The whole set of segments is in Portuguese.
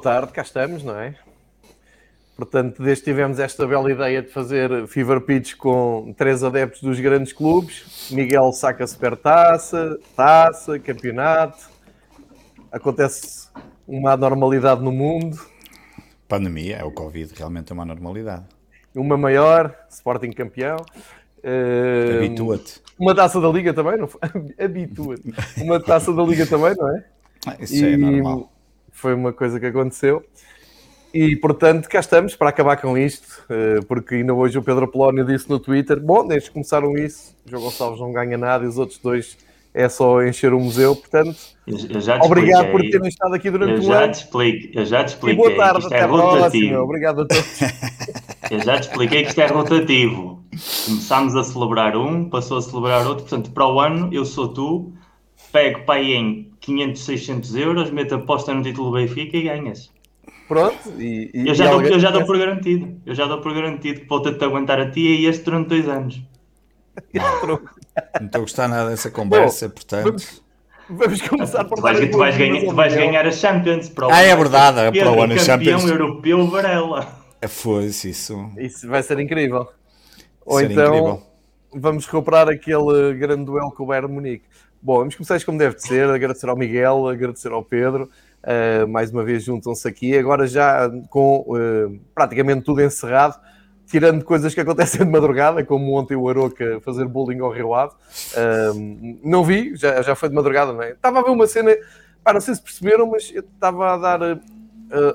Boa tarde, cá estamos, não é? Portanto, desde que tivemos esta bela ideia de fazer Fever Pitch com três adeptos dos grandes clubes, Miguel saca supertaça, taça, campeonato, acontece uma anormalidade no mundo. Pandemia, é o Covid, realmente é uma anormalidade. Uma maior, Sporting campeão. Uh, Habitua-te. Uma taça da Liga também, não foi? Habitua-te. Uma taça da Liga também, não é? Ah, isso e é normal. Foi uma coisa que aconteceu. E, portanto, cá estamos para acabar com isto, eh, porque ainda hoje o Pedro Apolónio disse no Twitter, bom, desde que começaram isso, o João Gonçalves não ganha nada e os outros dois é só encher o museu, portanto, obrigado por terem estado aqui durante o ano. Explico, eu já te expliquei. E boa tarde, isto é rotativo. Obrigado a todos. eu já te expliquei que isto é rotativo. Começámos a celebrar um, passou a celebrar outro, portanto, para o ano, eu sou tu, pego para aí em 500, 600 euros, meto aposta no título do Benfica e ganhas. Pronto, e, e eu, já dou, eu já dou por garantido. Eu já dou por garantido que vou ter de aguentar a ti e este durante dois anos. Não, não estou a gostar nada dessa conversa, Bom, portanto. Vamos, vamos começar por tu vais, tu vais, ganhar, tu vais ganhar a Champions para o Ah, é verdade, é para o ano Champions. Campeão europeu Varela. É, foi isso. Isso vai ser incrível. Ou ser então incrível. vamos recuperar aquele grande duelo com o Bayern Munique. Bom, vamos começar como deve ser, agradecer ao Miguel, agradecer ao Pedro. Uh, mais uma vez juntam-se aqui, agora já com uh, praticamente tudo encerrado, tirando coisas que acontecem de madrugada, como ontem o Aroca fazer bullying ao Rio Ave. Uh, não vi, já, já foi de madrugada, não é? Estava a ver uma cena, pá, não sei se perceberam, mas eu estava a dar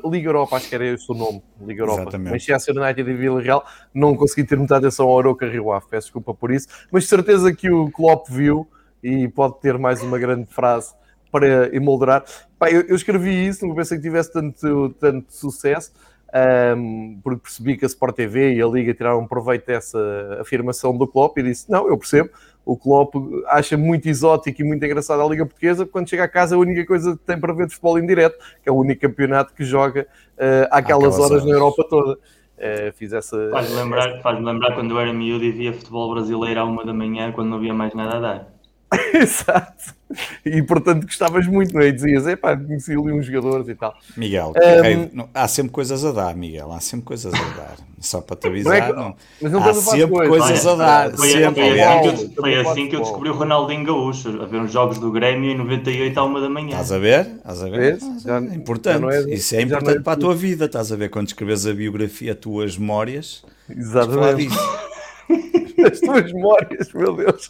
Liga Europa, acho que era esse o nome, Liga Europa. Exatamente. Manchester United e Vila Real, não consegui ter muita atenção ao Aroca Rio Ave, peço desculpa por isso, mas de certeza que o Klopp viu e pode ter mais uma grande frase para emoldurar. Pá, eu, eu, escrevi isso, não pensei que tivesse tanto, tanto sucesso, um, porque percebi que a Sport TV e a Liga tiraram proveito dessa afirmação do Klopp e disse, não, eu percebo, o Klopp acha muito exótico e muito engraçado a Liga Portuguesa, quando chega a casa a única coisa que tem para ver de futebol em direto, que é o único campeonato que joga uh, àquelas, horas, horas na Europa toda. Uh, fiz essa... Faz-me lembrar, faz lembrar quando eu era miúdo e via futebol brasileiro à uma da manhã, quando não havia mais nada a dar. Exato. E portanto gostavas muito, não é? E dizias, epá, conheci ali uns jogadores e tal. Miguel, um, há sempre coisas a dar, Miguel, há sempre coisas a dar. Só para te avisar, não é, não, mas não há sempre coisas a dar. Foi, sempre, foi, assim, que, foi assim que eu descobri o Ronaldinho Gaúcho, a ver uns jogos do Grêmio em 98 à uma da manhã. Estás a ver? Estás a ver? Já, é importante. É, Isso é importante é para a tua vida, estás a ver? Quando escreves a biografia, as tuas memórias. Exatamente. As tuas memórias, meu Deus.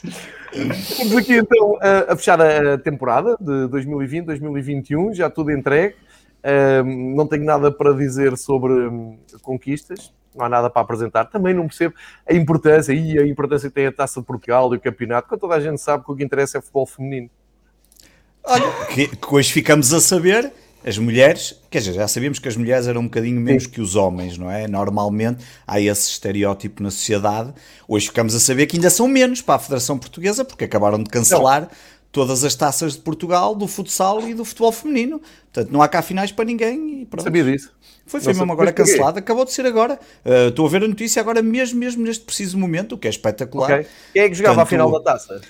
Estamos aqui então a, a fechar a temporada de 2020-2021, já tudo entregue. Um, não tenho nada para dizer sobre um, conquistas, não há nada para apresentar. Também não percebo a importância e a importância que tem a Taça de Portugal e o campeonato, quando toda a gente sabe que o que interessa é futebol feminino. Olha, que, que hoje ficamos a saber as mulheres, quer dizer, já sabíamos que as mulheres eram um bocadinho menos Sim. que os homens, não é? Normalmente há esse estereótipo na sociedade. Hoje ficamos a saber que ainda são menos para a Federação Portuguesa, porque acabaram de cancelar não. todas as taças de Portugal, do futsal e do futebol feminino. Portanto, não há cá finais para ninguém e pronto. Sabia disso. Foi, foi mesmo agora cancelado, acabou de ser agora. Uh, estou a ver a notícia agora mesmo, mesmo neste preciso momento, o que é espetacular. Okay. Quem é que jogava Portanto, a final da taça?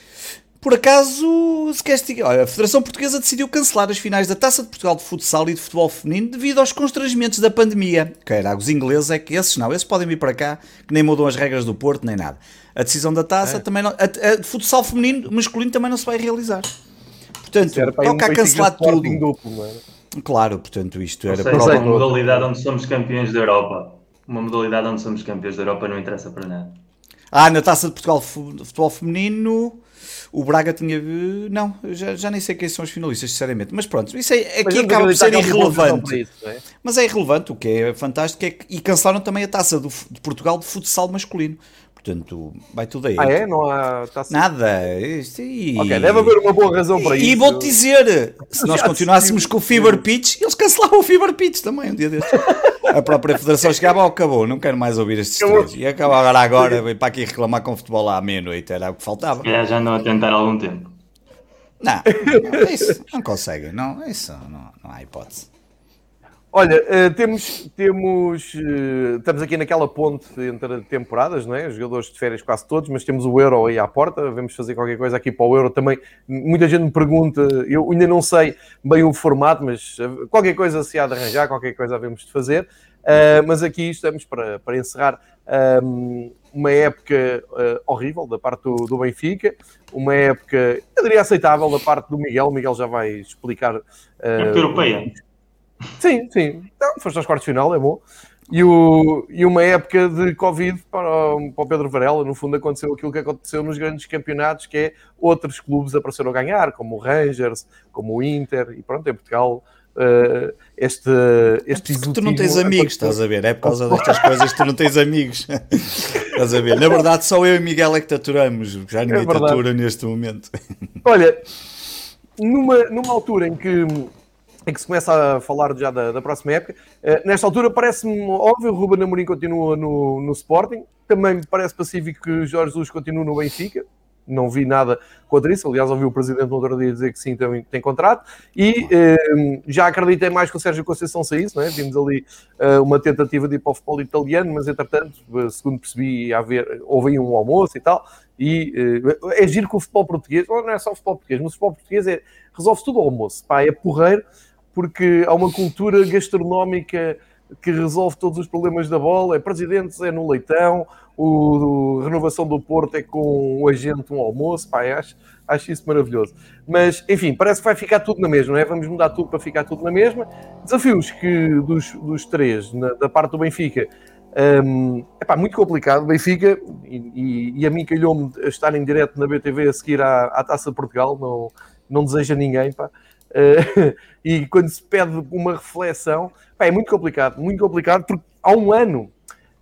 Por acaso, se queres, olha, a Federação Portuguesa decidiu cancelar as finais da Taça de Portugal de futsal e de futebol feminino devido aos constrangimentos da pandemia. Que era os ingleses é que esses não, esses podem vir para cá, que nem mudam as regras do Porto nem nada. A decisão da taça é. também não, a, a, futsal feminino, masculino também não se vai realizar. Portanto, toca a cancelar tudo. Duplo, claro, portanto, isto era para uma modalidade onde somos campeões da Europa. Uma modalidade onde somos campeões da Europa não interessa para nada. Ah, na taça de Portugal de futebol feminino o Braga tinha. Não, já, já nem sei quem são os finalistas, sinceramente. Mas pronto, isso é, aqui acaba por ser irrelevante. Isso, é? Mas é irrelevante, o que é fantástico é que. E cancelaram também a taça do, de Portugal de futsal masculino. Portanto, vai tudo aí. Ah, é? Não há taça? Nada. E... Ok, deve haver uma boa razão para e, isso. E vou-te dizer, se nós continuássemos com o Fever Pitch, eles cancelavam o Fever Pitch também um dia destes. a própria Federação chegava, oh, acabou, não quero mais ouvir estes três. E acaba agora, agora, veio para aqui reclamar com o futebol à meia-noite, era o que faltava. É, já não a tentar há algum tempo. Não, não isso não conseguem, não, isso não, não há hipótese. Olha, uh, temos, temos uh, estamos aqui naquela ponte entre temporadas, não é? Os jogadores de férias quase todos, mas temos o Euro aí à porta, vamos fazer qualquer coisa aqui para o Euro também. Muita gente me pergunta, eu ainda não sei bem o formato, mas qualquer coisa se há de arranjar, qualquer coisa havemos de fazer. Mas aqui estamos para, para encerrar um, uma época horrível da parte do, do, Benfica, uma época, eu diria, aceitável da parte do Miguel. O Miguel já vai explicar. Uh, europeia Sim, sim. Então, foste aos quartos de final, é bom. E, o, e uma época de Covid para, para o Pedro Varela, no fundo aconteceu aquilo que aconteceu nos grandes campeonatos, que é outros clubes apareceram a ganhar, como o Rangers, como o Inter, e pronto, em Portugal uh, este, este é Tu não tens amigos, estás a ver? É por causa destas coisas que tu não tens amigos. estás a ver? Na verdade, só eu e Miguel é que taturamos, já ninguém é tatura neste momento. Olha, numa, numa altura em que em que se começa a falar já da, da próxima época. Uh, nesta altura parece-me óbvio, o Ruben Amorim continua no, no Sporting, também me parece pacífico que Jorge Jesus continue no Benfica, não vi nada contra isso, aliás ouvi o Presidente no outro dia dizer que sim, tem, tem contrato, e uh, já acreditei mais que o Sérgio Conceição saísse, não é? vimos ali uh, uma tentativa de ir para o futebol italiano, mas entretanto, segundo percebi, haver, houve um almoço e tal, e é giro que o futebol português, não é só o futebol português, mas o futebol português é, resolve tudo ao almoço, pá, é porreiro, porque há uma cultura gastronómica que resolve todos os problemas da bola. É presidentes, é no leitão, o, a renovação do Porto é com o agente um almoço. Pá, acho, acho isso maravilhoso. Mas, enfim, parece que vai ficar tudo na mesma, não é? Vamos mudar tudo para ficar tudo na mesma. Desafios que dos, dos três, na, da parte do Benfica, um, é muito complicado. Benfica, e, e, e a mim calhou-me estar em direto na BTV a seguir à, à Taça de Portugal, não, não deseja ninguém, pá. Uh, e quando se pede uma reflexão, pá, é muito complicado, muito complicado, porque há um ano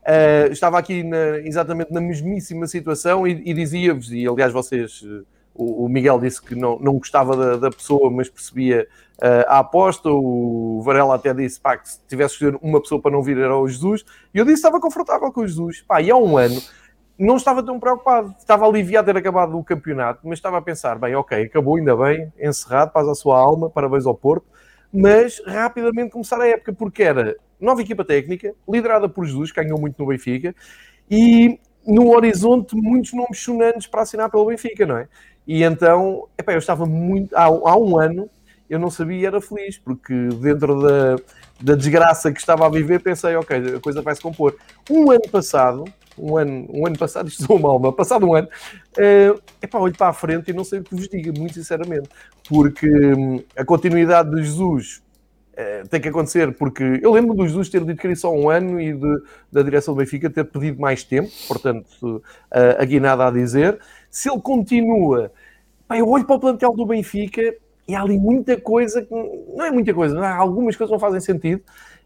uh, estava aqui na, exatamente na mesmíssima situação e, e dizia-vos, e aliás vocês, uh, o, o, Miguel disse que não, não gostava da, da pessoa, mas percebia a aposta, o Varela até disse pá, que se tivesse uma pessoa para não vir era o Jesus, e eu disse que estava confortável com o Jesus, pá, e há um ano não estava tão preocupado. Estava aliviado ter acabado o campeonato, mas estava a pensar: bem, ok, acabou ainda bem, encerrado, paz à sua alma, parabéns ao Porto. Mas rapidamente começar a época, porque era nova equipa técnica, liderada por Jesus, que ganhou muito no Benfica, e no horizonte muitos nomes sonantes para assinar pelo Benfica, não é? E então, epá, eu estava muito. Há, há um ano eu não sabia e era feliz, porque dentro da, da desgraça que estava a viver, pensei, ok, a coisa vai se compor. Um ano passado, um ano, um ano passado, isto sou mal, mas passado um ano, uh, epá, olho para a frente e não sei o que vos diga, muito sinceramente, porque um, a continuidade de Jesus uh, tem que acontecer, porque eu lembro do Jesus ter dito que era só um ano e de, da direção do Benfica ter pedido mais tempo, portanto, uh, aqui nada a dizer. Se ele continua, epá, eu olho para o plantel do Benfica e há ali muita coisa que não é muita coisa, há algumas coisas não fazem sentido.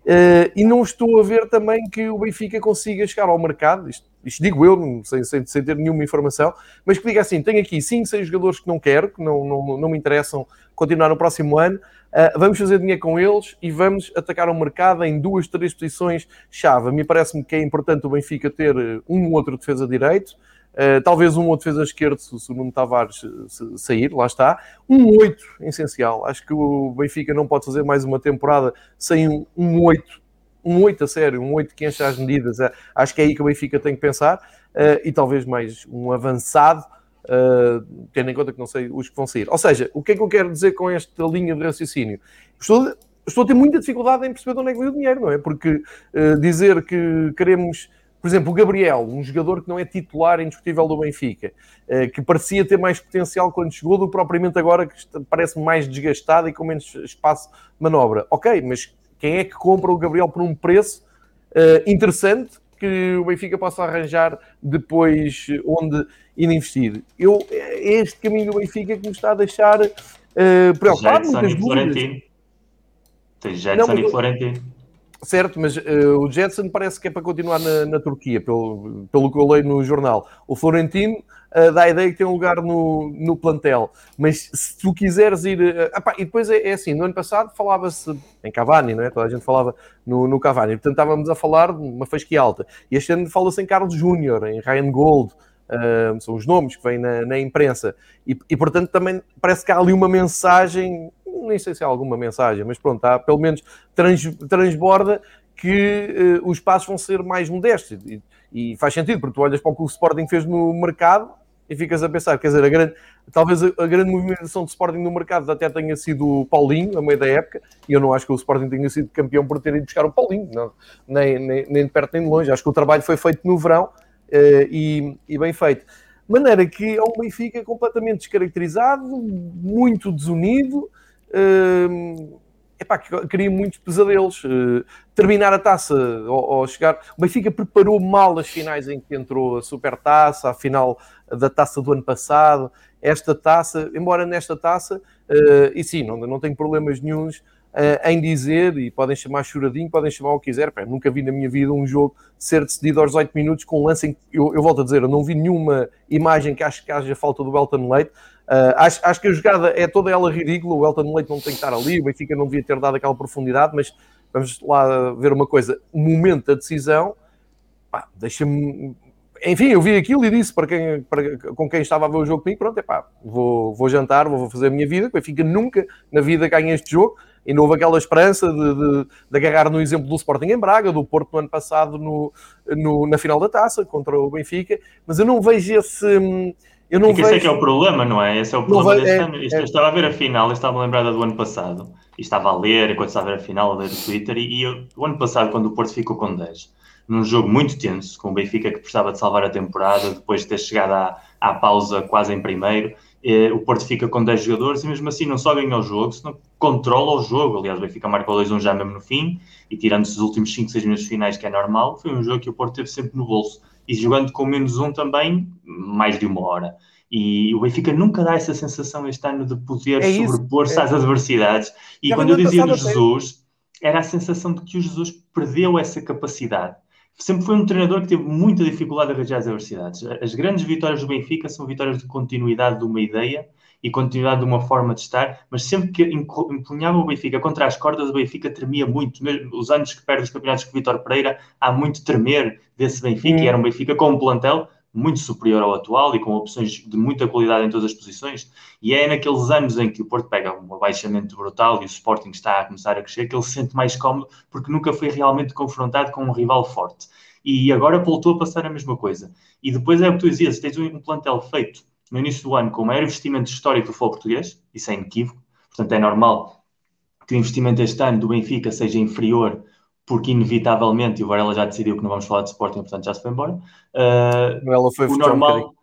Uh, e não estou a ver também que o Benfica consiga chegar ao mercado, isto, isto digo eu, sem, sem, sem, ter nenhuma informação, mas que diga assim: tenho aqui 5, 6 jogadores que não quero, que não, não, não me interessam continuar no próximo ano, uh, vamos fazer dinheiro com eles e vamos atacar o mercado em duas, três posições-chave. A mim parece-me que é importante o Benfica ter um ou outro defesa direito, Uh, talvez um outro defesa esquerdo, se, o Nuno Tavares se, sair, lá está. Um 8, essencial. Acho que o Benfica não pode fazer mais uma temporada sem um, um 8. Um 8 a sério, um 8 que enche as medidas. Uh, acho que é aí que o Benfica tem que pensar. E talvez mais um avançado, tendo em conta que não sei os que vão sair. Ou seja, o que é que eu quero dizer com esta linha de raciocínio? Estou, estou a ter muita dificuldade em perceber de onde é que vem o dinheiro, não é? Porque dizer que queremos por exemplo, o Gabriel, um jogador que não é titular indiscutível do Benfica, eh, que parecia ter mais potencial quando chegou do que propriamente agora, que parece mais desgastado e com menos espaço de manobra. Ok, mas quem é que compra o Gabriel por um preço uh, interessante que o Benfica possa arranjar depois onde ir investir? Eu, é este caminho do Benfica que me está a deixar uh, preocupado. Jetson e Florentino. Tem e Florentino. Certo, mas uh, o Jetson parece que é para continuar na, na, Turquia, pelo, pelo que eu leio no jornal. O Florentino uh, dá a ideia que tem um lugar no, no plantel. Mas se tu quiseres ir. Uh, e depois é, é, assim: no ano passado falava-se em Cavani, não é? Toda a gente falava no, no Cavani. Portanto, estávamos a falar de uma fasquia alta. E este ano fala-se em Carlos Júnior, em Ryan Gold. São os nomes que vêm na, na imprensa. E, e, portanto, também parece que há ali uma mensagem nem sei se há alguma mensagem, mas pronto, há, pelo menos trans, transborda que uh, os passos vão ser mais modestos. E, e, faz sentido, porque tu olhas para o que o Sporting fez no mercado e ficas a pensar, quer dizer, a grande, talvez a, a, grande movimentação de Sporting no mercado até tenha sido o Paulinho, a meio da época, e eu não acho que o Sporting tenha sido campeão por ter ido buscar o Paulinho, não, nem, nem, nem de perto nem de longe. Acho que o trabalho foi feito no verão uh, e, e bem feito. Maneira que é um Benfica completamente descaracterizado, muito desunido, uh, epá, cria muitos pesadelos. Uh, terminar a taça ou, ou, chegar. O Benfica preparou mal as finais em que entrou a Supertaça, a final da taça do ano passado. Esta taça, embora nesta taça, uh, e sim, não, não tenho problemas nenhums uh, em dizer, e podem chamar choradinho, podem chamar o que quiser. Pá, nunca vi na minha vida um jogo ser decidido aos 8 minutos com um lance em que, eu, eu volto a dizer, eu não vi nenhuma imagem que acho que haja falta do Elton Leite. Uh, acho, acho, que a jogada é toda ela ridícula. O Elton Leite não tem que estar ali, o Benfica não devia ter dado aquela profundidade, mas vamos lá ver uma coisa. Momento da decisão, deixa-me. Enfim, eu vi aquilo e disse para quem, para, com quem estava a ver o jogo comigo: pronto, é pá, vou, vou jantar, vou fazer a minha vida. O Benfica nunca na vida ganha este jogo. E não houve aquela esperança de, de, de, agarrar no exemplo do Sporting em Braga, do Porto no ano passado no, no, na final da taça contra o Benfica, mas eu não vejo esse eu não é vejo... Esse é que é o problema, não é? Esse é o problema deste é, ano. Isto, é... Eu estava a ver a final, eu estava lembrada do ano passado, e estava a ler, enquanto estava a ver a final, a ler o Twitter, e, e eu, o ano passado, quando o Porto ficou com 10, num jogo muito tenso, com o Benfica que precisava de salvar a temporada, depois de ter chegado à, à pausa quase em primeiro, eh, o Porto fica com 10 jogadores e mesmo assim não só ganha o jogo, senão controla o jogo. Aliás, o Benfica marcou 2-1 já mesmo no fim, e tirando-se os últimos 5, 6 minutos finais, que é normal, foi um jogo que o Porto teve sempre no bolso. E jogando com menos um também, mais de uma hora. E o Benfica nunca dá essa sensação este ano de poder é sobrepor-se é. às adversidades. E quando eu dizia do Jesus, era a sensação de que o Jesus perdeu essa capacidade. Sempre foi um treinador que teve muita dificuldade a arranjar as adversidades. As grandes vitórias do Benfica são vitórias de continuidade de uma ideia e continuidade de uma forma de estar, mas sempre que empunhava o Benfica contra as cordas, o Benfica tremia muito. Mesmo os anos que perde os campeonatos com o Vitor Pereira, há muito tremer desse Benfica, hum. e era um Benfica com um plantel muito superior ao atual e com opções de muita qualidade em todas as posições. E é naqueles anos em que o Porto pega um abaixamento brutal e o Sporting está a começar a crescer que ele se sente mais cómodo porque nunca foi realmente confrontado com um rival forte. E agora voltou a passar a mesma coisa. E depois é o que tu dizias: tens um plantel feito no início do ano com o maior investimento histórico do futebol português, isso é inequívoco, portanto é normal que o investimento este ano do Benfica seja inferior porque inevitavelmente, e o Varela já decidiu que não vamos falar de Sporting, portanto já se foi embora. Uh, Ela foi o, normal,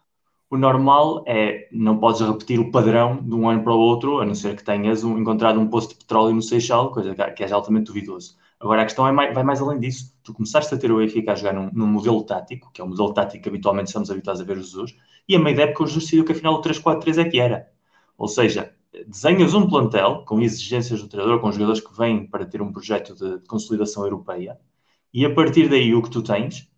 um o normal é não podes repetir o padrão de um ano para o outro, a não ser que tenhas um, encontrado um posto de petróleo no Seixal, coisa que é altamente duvidoso. Agora a questão é mais, vai mais além disso. Tu começaste a ter o Benfica a jogar num, num, modelo tático, que é o modelo tático que habitualmente estamos habituados a ver o Jesus, e a meio da época o Jesus decidiu que afinal o 3-4-3 é que era. Ou seja, desenhas um plantel com exigências do treinador, com jogadores que vêm para ter um projeto de, consolidação europeia, e a partir daí o que tu tens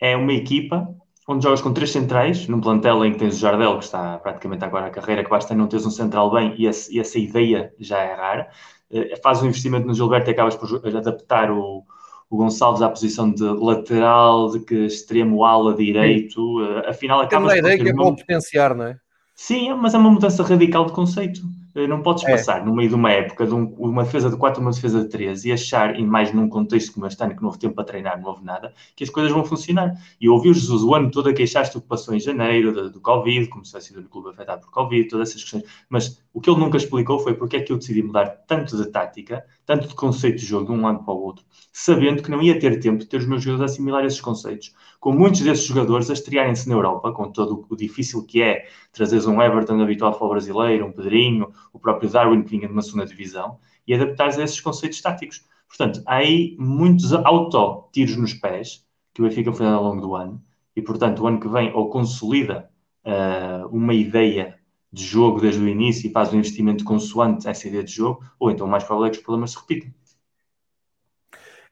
é uma equipa onde jogas com três centrais, num plantel em que tens o Jardel, que está praticamente agora a carreira, que basta não teres um central bem, e, e essa ideia já é rara. Uh, faz um investimento no Gilberto e acabas por adaptar o, o Gonçalves à posição de lateral, de que extremo ala direito. Uh, afinal, acaba Temos a ideia que é para potenciar, não é? Sim, mas é uma mudança radical de conceito. Eh, não podes é. passar no meio de uma época de um, uma defesa de 4 uma defesa de 3 e achar, e mais num contexto como este ano, que não houve tempo para treinar, não houve nada, que as coisas vão funcionar. E ouvi o Jesus o ano todo a queixar-se do que passou em janeiro, do, do Covid, como se tivesse sido o clube afetado por Covid, todas essas questões. Mas o que ele nunca explicou foi porque é que eu decidi mudar tanto de tática, tanto de conceito de jogo de um ano para o outro, sabendo que não ia ter tempo de ter os meus jogadores a assimilar esses conceitos. Com muitos desses jogadores a estrearem-se na Europa, com todo o difícil que é trazeres um Everton habituado para o brasileiro, um Pedrinho, o próprio Darwin que vinha de uma segunda divisão, e adaptares a esses conceitos táticos. Portanto, há aí muitos auto-tiros nos pés que o Benfica foi ao longo do ano, e portanto, o ano que vem ou consolida uh, uma ideia de jogo desde o início e faz um investimento consoante essa ideia de jogo, ou então mais provável é que os problemas se repitam.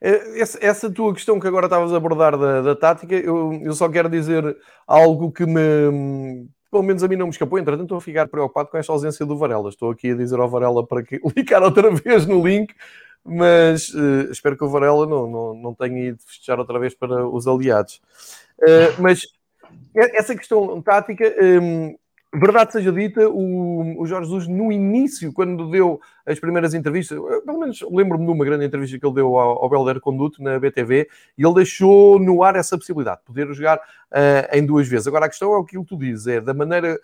Eh, essa, tua questão que agora estavas a abordar da, da tática, eu, eu, só quero dizer algo que me, pelo menos a mim não me escapou. Entretanto, estou a ficar preocupado com esta ausência do Varela. Estou aqui a dizer ao Varela para que clicar outra vez no link, mas uh, espero que o Varela não, não, não tenha ido festejar outra vez para os aliados. Uh, mas essa questão tática, um, Verdade seja dita, o, o Jorge Jesus, no início, quando deu as primeiras entrevistas, pelo menos lembro-me de uma grande entrevista que ele deu ao, ao Belder Conduto na BTV, e ele deixou no ar essa possibilidade de poder jogar uh, em duas vezes. Agora, a questão é o que tu dizes, é da maneira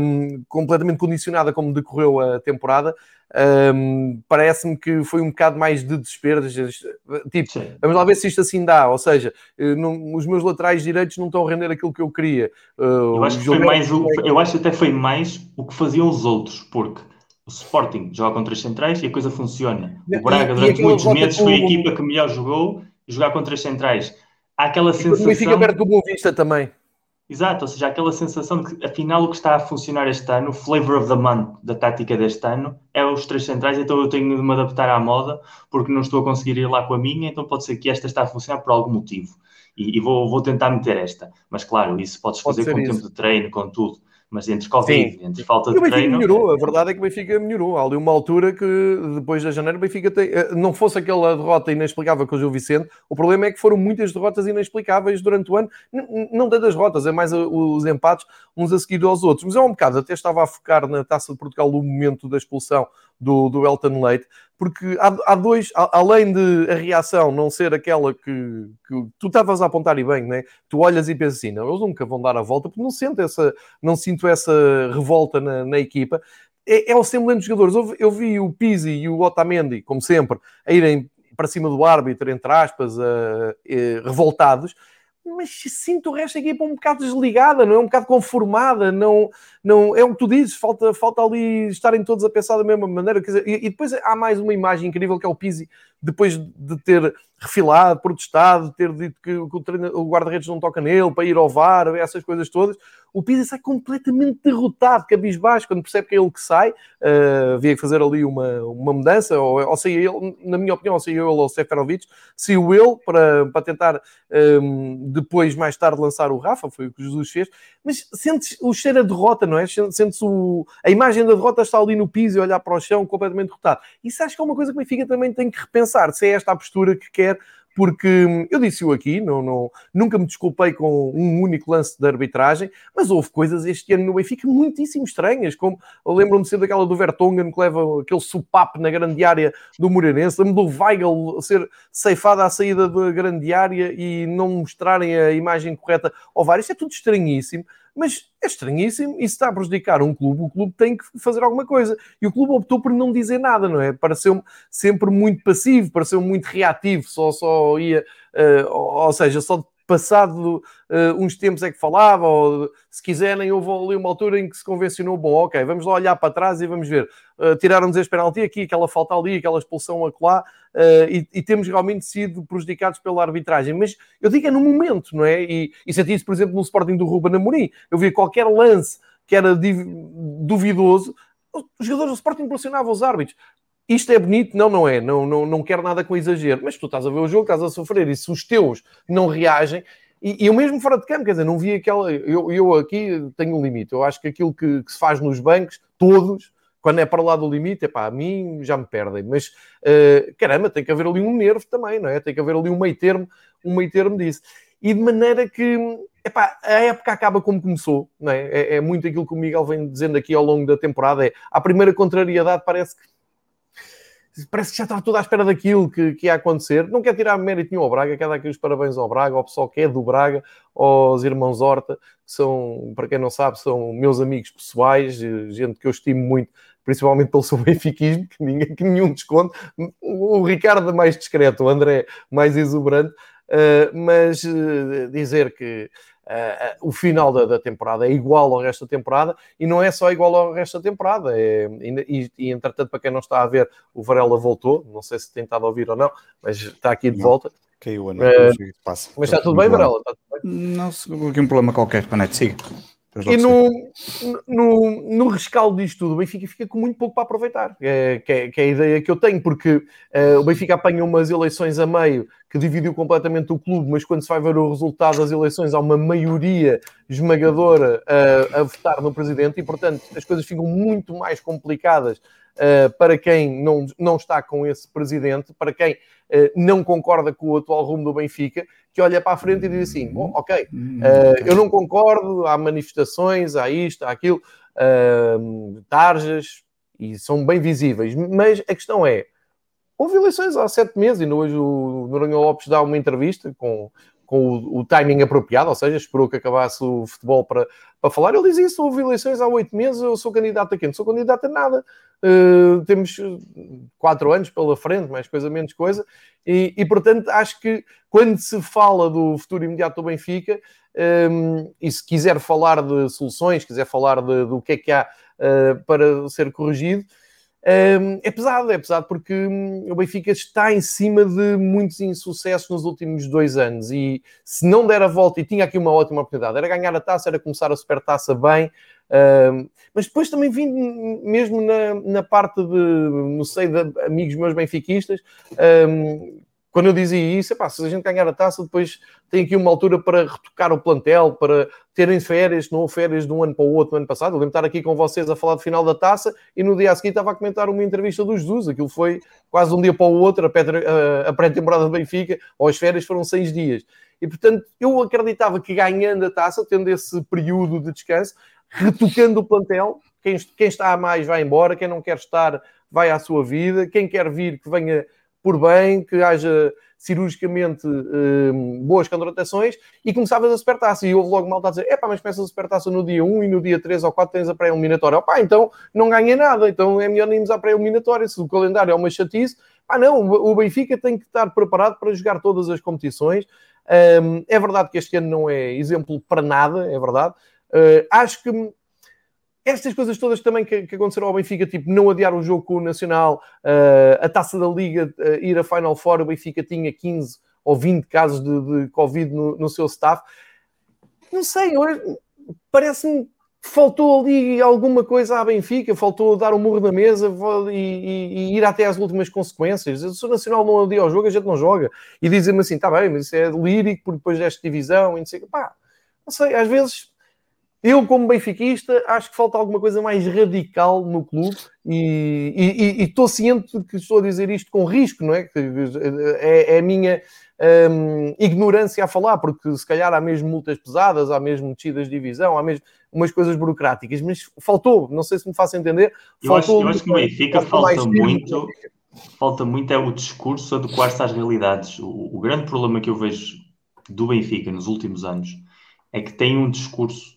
um, completamente condicionada como decorreu a temporada, um, parece-me que foi um bocado mais de desespero. Tipo, Sim. vamos lá ver se isto assim dá. Ou seja, eh, não, os meus laterais direitos não estão a render aquilo que eu queria. Uh, eu acho que foi mais o, eu acho que até foi mais o que faziam os outros, porque o Sporting joga com três centrais e a coisa funciona. O Braga, durante e muitos meses, foi a equipa que melhor jogou jogar com três centrais. Há aquela sensação. E fica perto do Boa Vista também. Exato, ou seja, aquela sensação de que afinal o que está a funcionar este ano, o flavor of the month da tática deste ano, é os três centrais, então eu tenho de me adaptar à moda, porque não estou a conseguir ir lá com a minha, então pode ser que esta está a funcionar por algum motivo. E, e vou, vou tentar meter esta. Mas claro, isso podes fazer pode com isso. tempo de treino, com tudo mas entre Covid, Sim. entre falta de o treino... melhorou, a verdade é que o Benfica melhorou. Há ali uma altura que, depois da janeiro, o Benfica tem... Eh, não fosse aquela derrota inexplicável com o Gil Vicente, o problema é que foram muitas derrotas inexplicáveis durante o ano. Não tantas derrotas, é mais os empates uns a seguir aos outros. Mas é um bocado, até estava a focar na Taça de Portugal no momento da expulsão do, do Elton Leite, porque há, há dois, além de a reação não ser aquela que, que tu estavas a apontar e bem, né? tu olhas e pensas assim, não, eles nunca vão dar a volta, porque não sinto essa, não sinto essa revolta na, na equipa. É, é o semblante dos jogadores. Eu, vi o Pizzi e o Otamendi, como sempre, a irem para cima do árbitro, entre aspas, a, revoltados, mas sinto o resto da equipa um bocado desligada, não é? Um bocado conformada, não, não é o que tu dizes, falta, falta ali estarem todos a pensar da mesma maneira. Dizer, e, e, depois há mais uma imagem incrível que é o Pizzi, depois de ter refilado, protestado, ter dito que, o, guarda-redes não toca nele para ir ao VAR, essas coisas todas o Pisa sai completamente derrotado, cabisbaixo, quando percebe que é ele que sai, uh, havia que fazer ali uma, uma mudança, ou, ou ele, na minha opinião, ou saia ele ou Seferovic, saiu ele para, para tentar um, ehm, depois, mais tarde, lançar o Rafa, foi o que Jesus fez, mas sentes o cheiro a derrota, não é? Sentes o, a imagem da derrota está ali no e olhar para o chão completamente derrotado. Isso acho que é uma coisa que o Benfica também tem que repensar, se é esta a postura que quer porque hum, eu disse-o aqui, não, não, nunca me desculpei com um único lance de arbitragem, mas houve coisas este ano no Benfica muitíssimo estranhas, como lembro-me sempre daquela do Vertonghen que leva aquele supapo na grande área do Moreirense, lembro do Weigl ser ceifado à saída da grande área e não mostrarem a imagem correta ao VAR, isto é tudo estranhíssimo, mas é estranhíssimo se está a prejudicar um clube, o clube tem que fazer alguma coisa. E o clube optou por não dizer nada, não é? Pareceu sempre muito passivo, pareceu muito reativo, só, só ia, uh, ou seja, só passado uh, uns tempos é que falava, ou se quiserem, houve ali uma altura em que se convencionou, bom, ok, vamos lá olhar para trás e vamos ver. Uh, Tiraram-nos este penalti aqui, aquela falta ali, aquela expulsão acolá, uh, e, e, temos realmente sido prejudicados pela arbitragem. Mas eu digo é no momento, não é? E, e senti isso, por exemplo, no Sporting do Ruben Amorim. Eu vi qualquer lance que era duvidoso, os jogadores do Sporting pressionavam os árbitros isto é bonito? Não, não é. Não, não, não quero nada com exagero. Mas tu estás a ver o jogo, estás a sofrer, e se os teus não reagem, e, eu mesmo fora de campo, quer dizer, não vi aquela. Eu, eu aqui tenho um limite. Eu acho que aquilo que, que se faz nos bancos, todos, quando é para lá do limite, é pá, a mim já me perdem. Mas uh, caramba, tem que haver ali um nervo também, não é? Tem que haver ali um meio termo, um meio termo disso. E de maneira que epá, a época acaba como começou, não é? é? É muito aquilo que o Miguel vem dizendo aqui ao longo da temporada. É a primeira contrariedade parece que parece que já está tudo à espera daquilo que, que ia acontecer. Não quer tirar mérito nenhum ao Braga, quer dar aqui os parabéns ao Braga, ao pessoal que é do Braga, aos irmãos Horta, que são, para quem não sabe, são meus amigos pessoais, gente que eu estimo muito, principalmente pelo seu benfiquismo, que, ninguém, que nenhum desconto. O Ricardo é mais discreto, o André mais exuberante, uh, mas uh, dizer que Uh, uh, o final da, da, temporada é igual ao resto da temporada e não é só igual ao resto da temporada. É, e, e, entretanto, para quem não está a ver, o Varela voltou. Não sei se tem estado a ouvir ou não, mas está aqui de não, volta. Caiu a uh, passa. Mas está tudo bem, Varela? Está tudo bem? Não, aqui um problema qualquer. Panete, siga. E no, no, no rescaldo disto tudo, o Benfica fica com muito pouco para aproveitar, é, que, é, que é a ideia que eu tenho, porque uh, o Benfica apanha umas eleições a meio que dividiu completamente o clube, mas quando se vai ver o resultado das eleições, há uma maioria esmagadora uh, a votar no presidente e, portanto, as coisas ficam muito mais complicadas para quem não, não está com esse presidente, para quem não concorda com o atual rumo do Benfica que olha para a frente e diz assim: bom, ok, uh, eu não concordo, há manifestações, há isto, há aquilo, uh, tarjas, e, são bem visíveis. Mas a questão é, houve eleições há sete meses e hoje o Noronha Lopes dá uma entrevista com, com o, o, timing apropriado, ou seja, esperou que acabasse o futebol para, para falar. Ele diz isso: houve eleições há oito meses, eu sou candidato a quem? Não sou candidato a nada. Uh, temos quatro anos pela frente, mais coisa, menos coisa, e, e, portanto acho que quando se fala do futuro imediato do Benfica, um, ehm, e se quiser falar de soluções, quiser falar de, do que é que há uh, para ser corrigido, é pesado, é pesado porque hum, o Benfica está em cima de muitos insucessos nos últimos dois anos e se não der a volta, e tinha aqui uma ótima oportunidade, era ganhar a taça, era começar a supertaça bem, mas depois também vim mesmo na, na parte de, não sei, de amigos meus benfiquistas, quando eu dizia isso, epá, se a gente ganhar a taça, depois tem aqui uma altura para retocar o plantel, para terem férias, não férias de um ano para o outro no ano passado. Eu lembro de estar aqui com vocês a falar de final da taça e no dia a seguir estava a comentar uma entrevista do Jesus. Aquilo foi quase um dia para o outro, a pré-temporada do Benfica, ou as férias foram seis dias. E portanto, eu acreditava que ganhando a taça, tendo esse período de descanso, retocando o plantel, quem, quem está a mais vai embora, quem não quer estar vai à sua vida, quem quer vir que venha por bem, que haja cirurgicamente um, boas contratações e começavas a supertaça. E houve logo malta a dizer: é pá, mas começas a supertaça no dia 1 e no dia 3 ou 4 tens a pré-eliminatória. Opá, então não ganha nada, então é melhor irmos à pré-eliminatória. Se o calendário é uma chatice, ah não, o Benfica tem que estar preparado para jogar todas as competições. Um, é verdade que este ano não é exemplo para nada, é verdade. Uh, acho que estas coisas todas também que, que, aconteceram ao Benfica, tipo não adiar o jogo com o Nacional, uh, a taça da Liga, uh, ir a Final Four, o Benfica tinha 15 ou 20 casos de, de Covid no, no, seu staff. Não sei, parece-me que faltou ali alguma coisa à Benfica, faltou dar um murro na mesa e, e, e, ir até às últimas consequências. Se o Nacional não adia ao jogo, a gente não joga. E dizem-me assim, está bem, mas isso é lírico, porque depois desta divisão, e não sei, pá, não sei, às vezes eu, como benfiquista, acho que falta alguma coisa mais radical no clube e estou ciente que estou a dizer isto com risco, não é? É, é a minha hum, ignorância a falar, porque se calhar há mesmo multas pesadas, há mesmo descidas de divisão, há mesmo umas coisas burocráticas, mas faltou, não sei se me faço entender. Eu, acho, eu acho que o Benfica falta muito, falta muito é o discurso adequar-se às realidades. O, o grande problema que eu vejo do Benfica nos últimos anos é que tem um discurso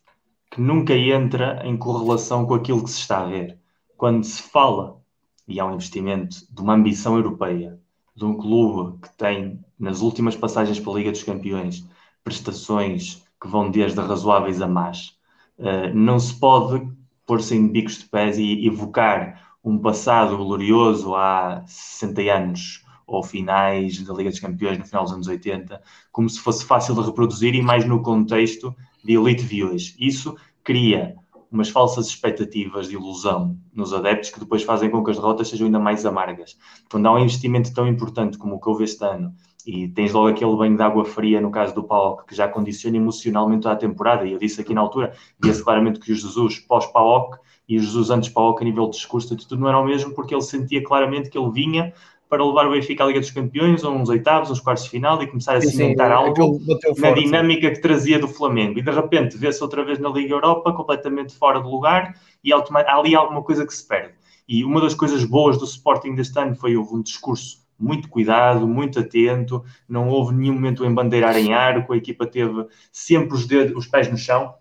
que nunca entra em correlação com aquilo que se está a ver. Quando se fala, e há um investimento de uma ambição europeia, de um clube que tem, nas últimas passagens pela Liga dos Campeões, prestações que vão desde razoáveis a más, uh, não se pode pôr-se em bicos de pés e evocar um passado glorioso há 60 anos ou finais da Liga dos Campeões no final dos anos 80, como se fosse fácil de reproduzir e mais no contexto de elite viewers. Isso cria umas falsas expectativas de ilusão nos adeptos que depois fazem com que as derrotas sejam ainda mais amargas. Quando há um investimento tão importante como o que houve este ano e tens logo aquele banho de água fria no caso do PAOC que já condiciona emocionalmente a temporada, e eu disse aqui na altura, via-se claramente que o Jesus pós-PAOC e o Jesus antes PAOC a nível de discurso de tudo não era o mesmo porque ele sentia claramente que ele vinha para levar o Benfica à Liga dos Campeões, ou uns oitavos, uns quartos de final, e começar a cimentar algo na dinâmica que trazia do Flamengo. E de repente vê-se outra vez na Liga Europa, completamente fora de lugar, e há ali alguma coisa que se perde. E uma das coisas boas do Sporting deste ano foi houve um discurso muito cuidado, muito atento, não houve nenhum momento em bandeirar em arco, a equipa teve sempre os, dedos, os pés no chão,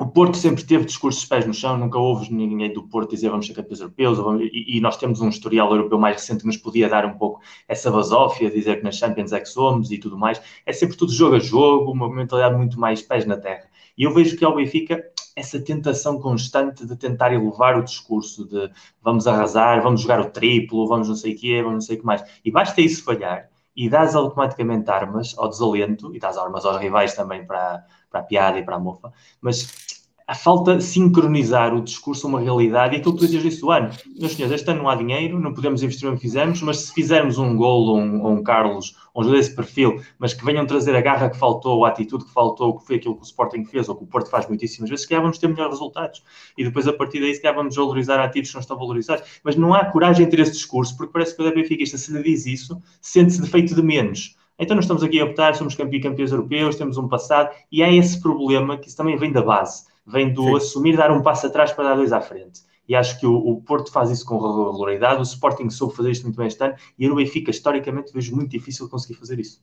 o Porto sempre teve discursos pés no chão, nunca houve ninguém do Porto dizer vamos ser campeões europeus, e, e, nós temos um historial europeu mais recente que nos podia dar um pouco essa basófia, dizer que nas Champions é que somos e tudo mais. É sempre tudo jogo a jogo, uma mentalidade muito mais pés na terra. E eu vejo que ao Benfica essa tentação constante de tentar elevar o discurso de vamos arrasar, vamos jogar o triplo, vamos não sei o quê, vamos não sei o que mais. E basta isso falhar e dás automaticamente armas ao desalento e dás armas aos rivais também para, para a piada e para a mofa, mas a falta sincronizar o discurso a uma realidade e aquilo que tu dizias isso ano. Meus senhores, este ano não há dinheiro, não podemos investir no que fizemos, mas se fizermos um gol ou um, um Carlos, ou um desse perfil, mas que venham trazer a garra que faltou, a atitude que faltou, que foi aquilo que o Sporting fez, ou que o Porto faz muitíssimas vezes, se calhar vamos ter melhores resultados. E depois, a partir daí, se calhar vamos valorizar ativos que não estão valorizados. Mas não há coragem em ter esse discurso, porque parece que o Benfica, se lhe diz isso, sente-se defeito de menos então nós estamos aqui a optar, somos campeões europeus, temos um passado, e há esse problema que isso também vem da base, vem do Sim. assumir, dar um passo atrás para dar dois à frente. e acho que o, o, Porto faz isso com regularidade, o Sporting soube fazer isto muito bem este ano, e no Benfica, historicamente, vejo muito difícil conseguir fazer isso.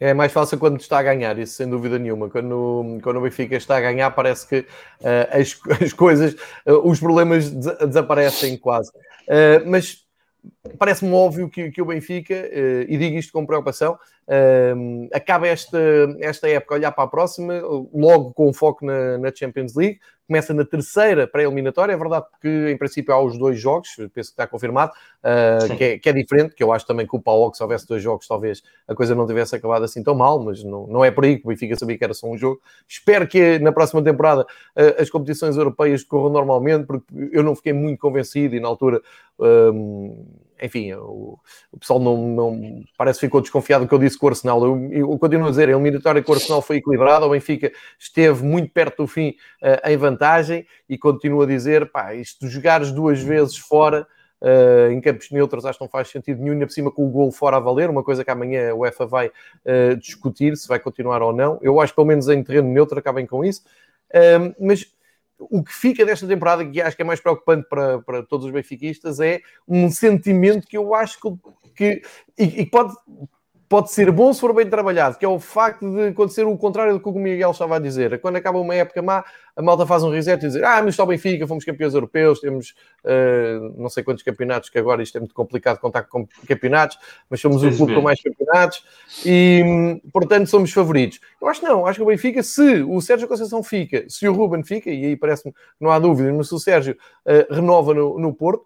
É mais fácil quando está a ganhar, isso sem dúvida nenhuma. Quando, quando o Benfica está a ganhar, parece que uh, as, as coisas, uh, os problemas des desaparecem quase. Uh, mas parece-me óbvio que, que o Benfica, e digo isto com preocupação, acaba esta, esta época a olhar para a próxima, logo com foco na, na Champions League, começa na terceira pré-eliminatória. É verdade que, em princípio, há os dois jogos, penso que está confirmado, uh, que, é, que, é, diferente, que eu acho também que o Paulo, que se houvesse dois jogos, talvez a coisa não tivesse acabado assim tão mal, mas não, não é por aí que o Benfica sabia que era só um jogo. Espero que na próxima temporada uh, as competições europeias corram normalmente, porque eu não fiquei muito convencido e na altura. Um, enfim, o, o pessoal não, não, parece que ficou desconfiado do que eu disse com o Arsenal. Eu, eu continuo a dizer, a eliminatória com o Arsenal foi equilibrada, o Benfica esteve muito perto do fim uh, em vantagem e continuo a dizer, pá, isto de jogares duas vezes fora uh, em campos neutros acho que não faz sentido nenhum, ainda por cima com o gol fora a valer, uma coisa que amanhã a UEFA vai uh, discutir, se vai continuar ou não. Eu acho pelo menos em terreno neutro acabem com isso. mas o que fica desta temporada, que acho que é mais preocupante para, para todos os benfiquistas, é um sentimento que eu acho que, que e, e pode, pode ser bom se for bem trabalhado, que é o facto de acontecer o contrário do que o Miguel estava a dizer. Quando acaba uma época má, a malta faz um reset e diz: Ah, mas está o Benfica, fomos campeões europeus, temos uh, não sei quantos campeonatos, que agora isto é muito complicado contar com campeonatos, mas somos o clube com mais campeonatos e, portanto, somos favoritos. Eu acho que não, acho que o Benfica, se o Sérgio Conceição fica, se o Ruben fica, e aí parece-me que não há dúvida, mas se o Sérgio uh, renova no, no Porto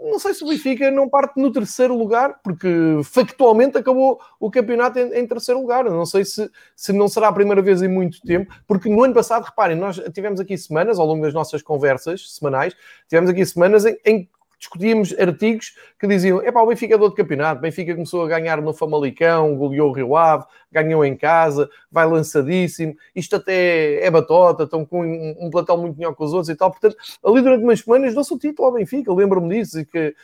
não sei se o Benfica não parte no terceiro lugar, porque factualmente acabou o campeonato em, em, terceiro lugar. Não sei se, se não será a primeira vez em muito tempo, porque no ano passado, reparem, nós tivemos aqui semanas, ao longo das nossas conversas semanais, tivemos aqui semanas em, em discutíamos artigos que diziam: é pá, o Benfica é do outro campeonato, Benfica começou a ganhar no Famalicão, goleou o Rio Ave, ganhou em casa, vai lançadíssimo, isto até é batota, estão com um, um plantel muito melhor que os outros e tal. Portanto, ali durante umas semanas deu-se o título ao Benfica, lembro-me disso, e que,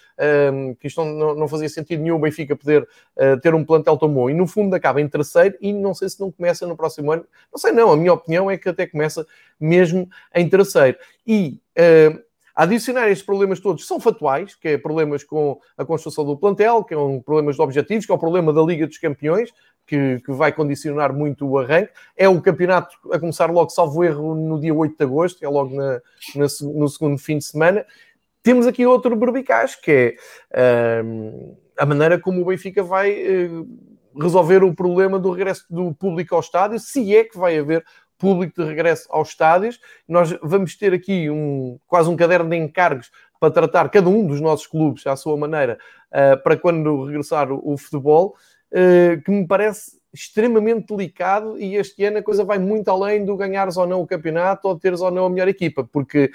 um, que isto não, não, fazia sentido nenhum o Benfica poder uh, ter um plantel tão bom. E no fundo acaba em terceiro e não sei se não começa no próximo ano. Não sei, não, a minha opinião é que até começa mesmo em terceiro. E. Uh, adicionar estes problemas todos são fatuais, que é problemas com a construção do plantel, que são problemas de objetivos, que é o problema da Liga dos Campeões, que, que, vai condicionar muito o arranque. É o campeonato a começar logo, salvo erro, no dia 8 de agosto, é logo na, na, no segundo fim de semana. Temos aqui outro berbicaz, que é um, a maneira como o Benfica vai uh, resolver o problema do regresso do público ao estádio, se é que vai haver público de regresso aos estádios. Nós vamos ter aqui um, quase um caderno de encargos para tratar cada um dos nossos clubes à sua maneira uh, para quando regressar o, futebol, uh, que me parece extremamente delicado e este ano a coisa vai muito além do ganhares ou não o campeonato ou teres ou não a melhor equipa, porque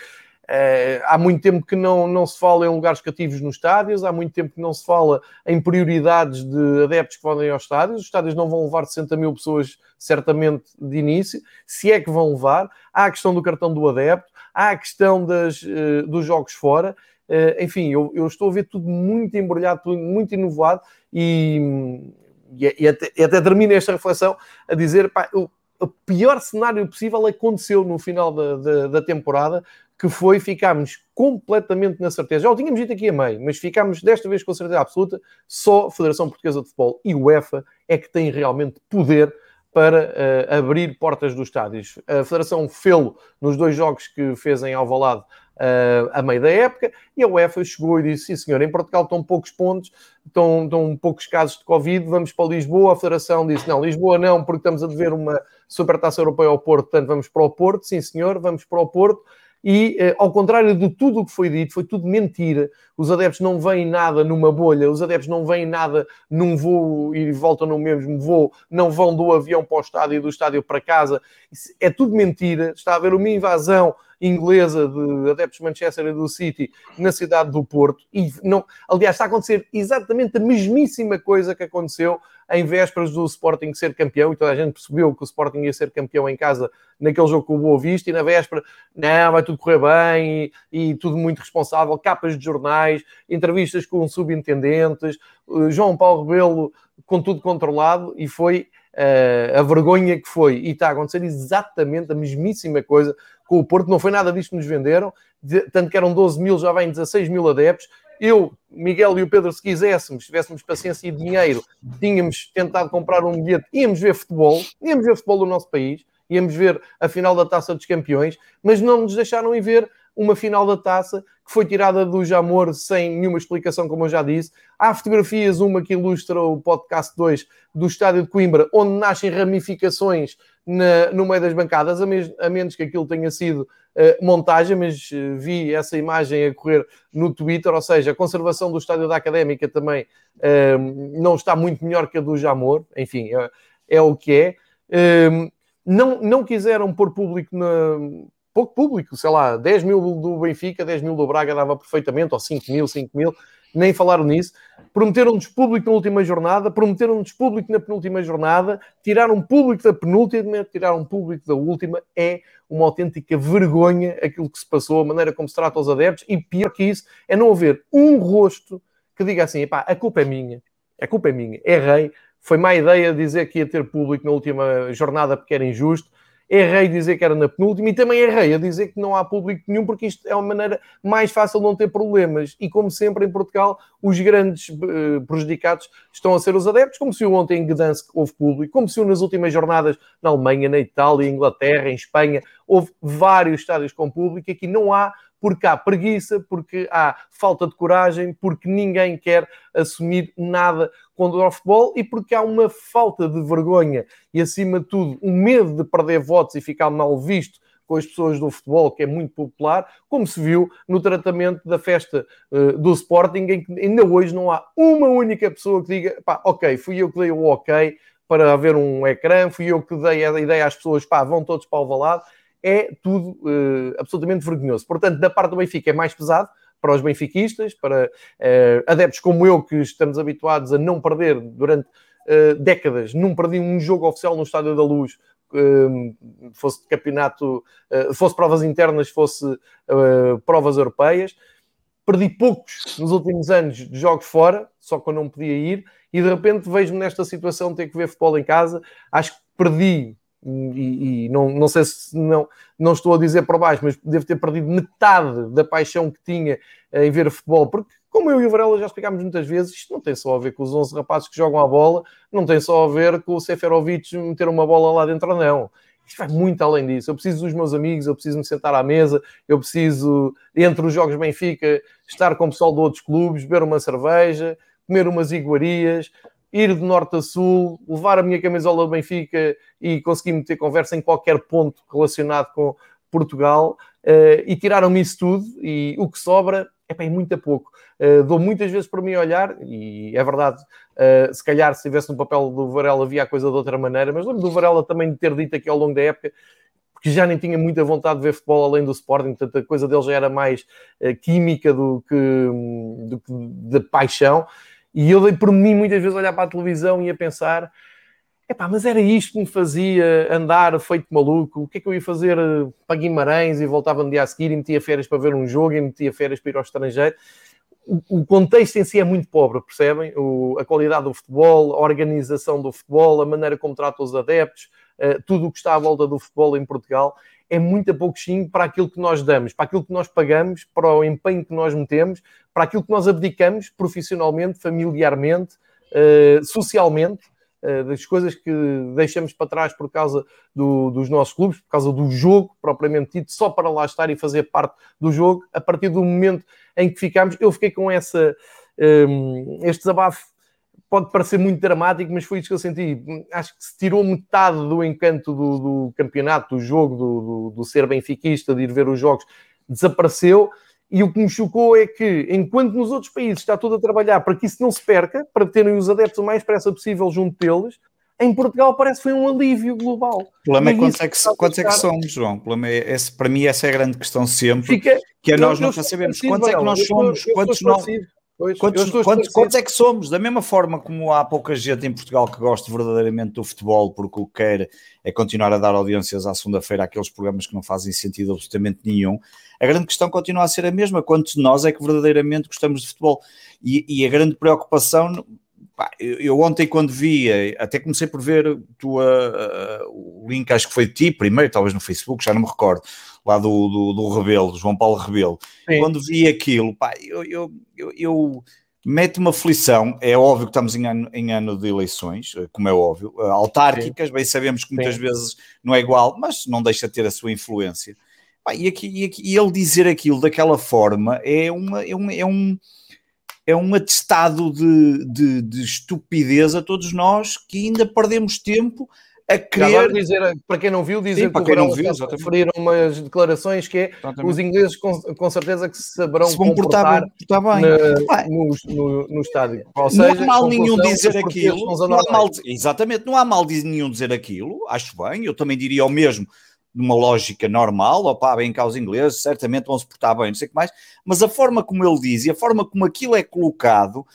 Uh, há muito tempo que não, não se fala em lugares cativos nos estádios, há muito tempo que não se fala em prioridades de adeptos que podem aos estádios. Os estádios não vão levar 60 mil pessoas, certamente, de início, se é que vão levar. Há a questão do cartão do adepto, há a questão das, uh, dos jogos fora. Uh, enfim, eu, eu, estou a ver tudo muito embrulhado, tudo muito inovado e, e, e, até, e até termino esta reflexão a dizer: pá, o, o pior cenário possível aconteceu no final da, da, da temporada que foi ficarmos completamente na certeza. Já o tínhamos dito aqui a meio, mas ficámos desta vez com certeza absoluta. Só a Federação Portuguesa de Futebol e o UEFA é que têm realmente poder para uh, abrir portas dos estádios. A Federação fê-lo nos dois jogos que fez em Alvalade uh, a meio da época e a UEFA chegou e disse, sim senhor, em Portugal estão poucos pontos, estão, estão poucos casos de Covid, vamos para Lisboa. A Federação disse, não, Lisboa não, porque estamos a dever uma supertaça europeia ao Porto, portanto vamos para o Porto. Sim senhor, vamos para o Porto e, eh, ao contrário de tudo o que foi dito, foi tudo mentira. Os adeptos não veem nada numa bolha, os adeptos não veem nada num voo e voltam no mesmo voo, não vão do avião para o estádio e do estádio para casa. É tudo mentira. Está a haver uma invasão inglesa de adeptos de Manchester e do City na cidade do Porto. E não, aliás, está a acontecer exatamente a mesmíssima coisa que aconteceu em vésperas do Sporting ser campeão, e toda a gente percebeu que o Sporting ia ser campeão em casa naquele jogo com o Boa Vista, e na véspera, não, vai tudo correr bem, e, e tudo muito responsável, capas de jornais, entrevistas com subintendentes, João Paulo Rebelo com tudo controlado, e foi uh, a vergonha que foi. E está a acontecer exatamente a mesmíssima coisa com o Porto. Não foi nada disto que nos venderam, de, tanto que eram 12 mil, já vêm 16 mil adeptos. Eu, Miguel e o Pedro, se quiséssemos, se tivéssemos paciência e dinheiro, tínhamos tentado comprar um bilhete, íamos ver futebol, íamos ver futebol do nosso país, íamos ver a final da Taça dos Campeões, mas não nos deixaram ir ver uma final da taça que foi tirada do Jamor sem nenhuma explicação, como eu já disse. Há fotografias, uma que ilustra o podcast 2 do estádio de Coimbra, onde nascem ramificações na, no meio das bancadas, a, mes, a, menos que aquilo tenha sido uh, montagem, mas uh, vi essa imagem a correr no Twitter, ou seja, a conservação do estádio da Académica também uh, não está muito melhor que a do Jamor, enfim, é, é o que é. não, não quiseram pôr público na, pouco público, sei lá, 10 mil do Benfica, 10 mil do Braga dava perfeitamente, ou 5 mil, 5 mil, nem falaram nisso. Prometeram-nos público na última jornada, prometeram-nos público na penúltima jornada, tiraram público da penúltima, tiraram público da última. É uma autêntica vergonha aquilo que se passou, a maneira como se trata os adeptos, e pior que isso é não haver um rosto que diga assim: a culpa é minha, a culpa é minha, errei, foi má ideia dizer que ia ter público na última jornada porque era injusto errei dizer que era na penúltima e também errei a dizer que não há público nenhum, porque isto é uma maneira mais fácil de não ter problemas. E como sempre em Portugal, os grandes uh, prejudicados estão a ser os adeptos, como se ontem em Gdansk houve público, como se nas últimas jornadas na Alemanha, na Itália, Inglaterra, em Espanha, houve vários estádios com público. Aqui não há porque há preguiça, porque há falta de coragem, porque ninguém quer assumir nada contra o futebol e porque há uma falta de vergonha e, acima de tudo, um medo de perder votos e ficar mal visto com as pessoas do futebol, que é muito popular, como se viu no tratamento da festa uh, do Sporting, em que ainda hoje não há uma única pessoa que diga, pá, ok, fui eu que dei o ok para haver um ecrã, fui eu que dei a ideia às pessoas, pá, vão todos para o valado é tudo uh, absolutamente vergonhoso. Portanto, da parte do Benfica é mais pesado para os benfiquistas, para uh, adeptos como eu, que estamos habituados a não perder durante uh, décadas, não perdi um jogo oficial no Estádio da Luz, fosse de campeonato, fosse provas internas, fosse provas europeias. Perdi poucos nos últimos anos de jogos fora, só que eu não podia ir, e de repente vejo-me nesta situação de ter que ver futebol em casa. Acho que perdi e, e, não, não sei se não, não estou a dizer para baixo, mas devo ter perdido metade da paixão que tinha em ver futebol, porque como eu e o Varela já explicámos muitas vezes, isto não tem só a ver com os 11 rapazes que jogam a bola, não tem só a ver com o Seferovic meter uma bola lá dentro, não. Isto vai muito além disso. Eu preciso dos meus amigos, eu preciso me sentar à mesa, eu preciso, entre os jogos Benfica, estar com o pessoal de outros clubes, beber uma cerveja, comer umas iguarias, ir de norte a sul, levar a minha camisola do Benfica e conseguir meter conversa em qualquer ponto relacionado com Portugal uh, e tiraram-me isso tudo e o que sobra é bem muito a pouco. Uh, dou muitas vezes para mim olhar, e é verdade, uh, se calhar se estivesse no papel do Varela havia a coisa de outra maneira, mas lembro do Varela também de ter dito aqui ao longo da época que já nem tinha muita vontade de ver futebol além do Sporting, portanto a coisa dele já era mais uh, química do que, do que de paixão. E eu dei por mim muitas vezes olhar para a televisão e a pensar: epá, mas era isto que me fazia andar feito maluco? O que é que eu ia fazer eh, para Guimarães e voltava no dia a seguir e metia férias para ver um jogo e metia férias para ir ao estrangeiro? O, contexto em si é muito pobre, percebem? O, a qualidade do futebol, a organização do futebol, a maneira como trata os adeptos, uh, tudo o que está à volta do futebol em Portugal é muito pouquinho para aquilo que nós damos, para aquilo que nós pagamos, para o empenho que nós metemos, para aquilo que nós abdicamos profissionalmente, familiarmente, uh, socialmente, uh, das coisas que deixamos para trás por causa do, dos nossos clubes, por causa do jogo propriamente dito, só para lá estar e fazer parte do jogo. A partir do momento em que ficamos, eu fiquei com essa, um, este desabafo pode parecer muito dramático, mas foi isso que eu senti. Acho que se tirou metade do encanto do, do campeonato, do jogo, do, do, do, ser benfiquista, de ir ver os jogos, desapareceu. E o que me chocou é que, enquanto nos outros países está tudo a trabalhar para que isso não se perca, para terem os adeptos o mais depressa possível junto deles, em Portugal parece que foi um alívio global. O problema é quantos, é que, quantos é que somos, João? O problema é, esse, para mim, essa é a grande questão sempre, Fica, que é nós não sabemos quantos é que nós somos, quantos não... Pois, quantos, quantos, quantos, é que somos? Da mesma forma como há pouca gente em Portugal que gosta verdadeiramente do futebol, porque o que quer é continuar a dar audiências à segunda-feira àqueles programas que não fazem sentido absolutamente nenhum, a grande questão continua a ser a mesma. Quantos de nós é que verdadeiramente gostamos de futebol? E, e a grande preocupação pá, eu, eu, ontem quando vi, até comecei por ver tua, uh, o link, acho que foi de ti primeiro, talvez no Facebook, já não me recordo, lá do, do, do Rebelo, João Paulo Rebelo. Sim. Quando vi aquilo, pá, eu, eu, eu, eu mete uma aflição. É óbvio que estamos em ano, em ano de eleições, eh, como é óbvio, eh, autárquicas, Sim. bem sabemos que muitas Sim. vezes não é igual, mas não deixa de ter a sua influência. E, aqui, e, aqui, e ele dizer aquilo daquela forma é, uma, é, um, é, um, é um atestado de, de, de estupidez a todos nós que ainda perdemos tempo a querer. dizer, para quem não viu, dizer Sim, que o viu, referiram umas declarações que é exatamente. os ingleses com, com, certeza que se saberão se comportar, comportar bem. Na, no, no, no, estádio. Ou seja, não há mal nenhum dizer aquilo. Não há mal, exatamente, não há mal nenhum dizer aquilo, acho bem, eu também diria o mesmo numa lógica normal, opá, bem cá os ingleses, certamente vão se portar bem, não sei o que mais, mas a forma como ele diz e a forma como aquilo é colocado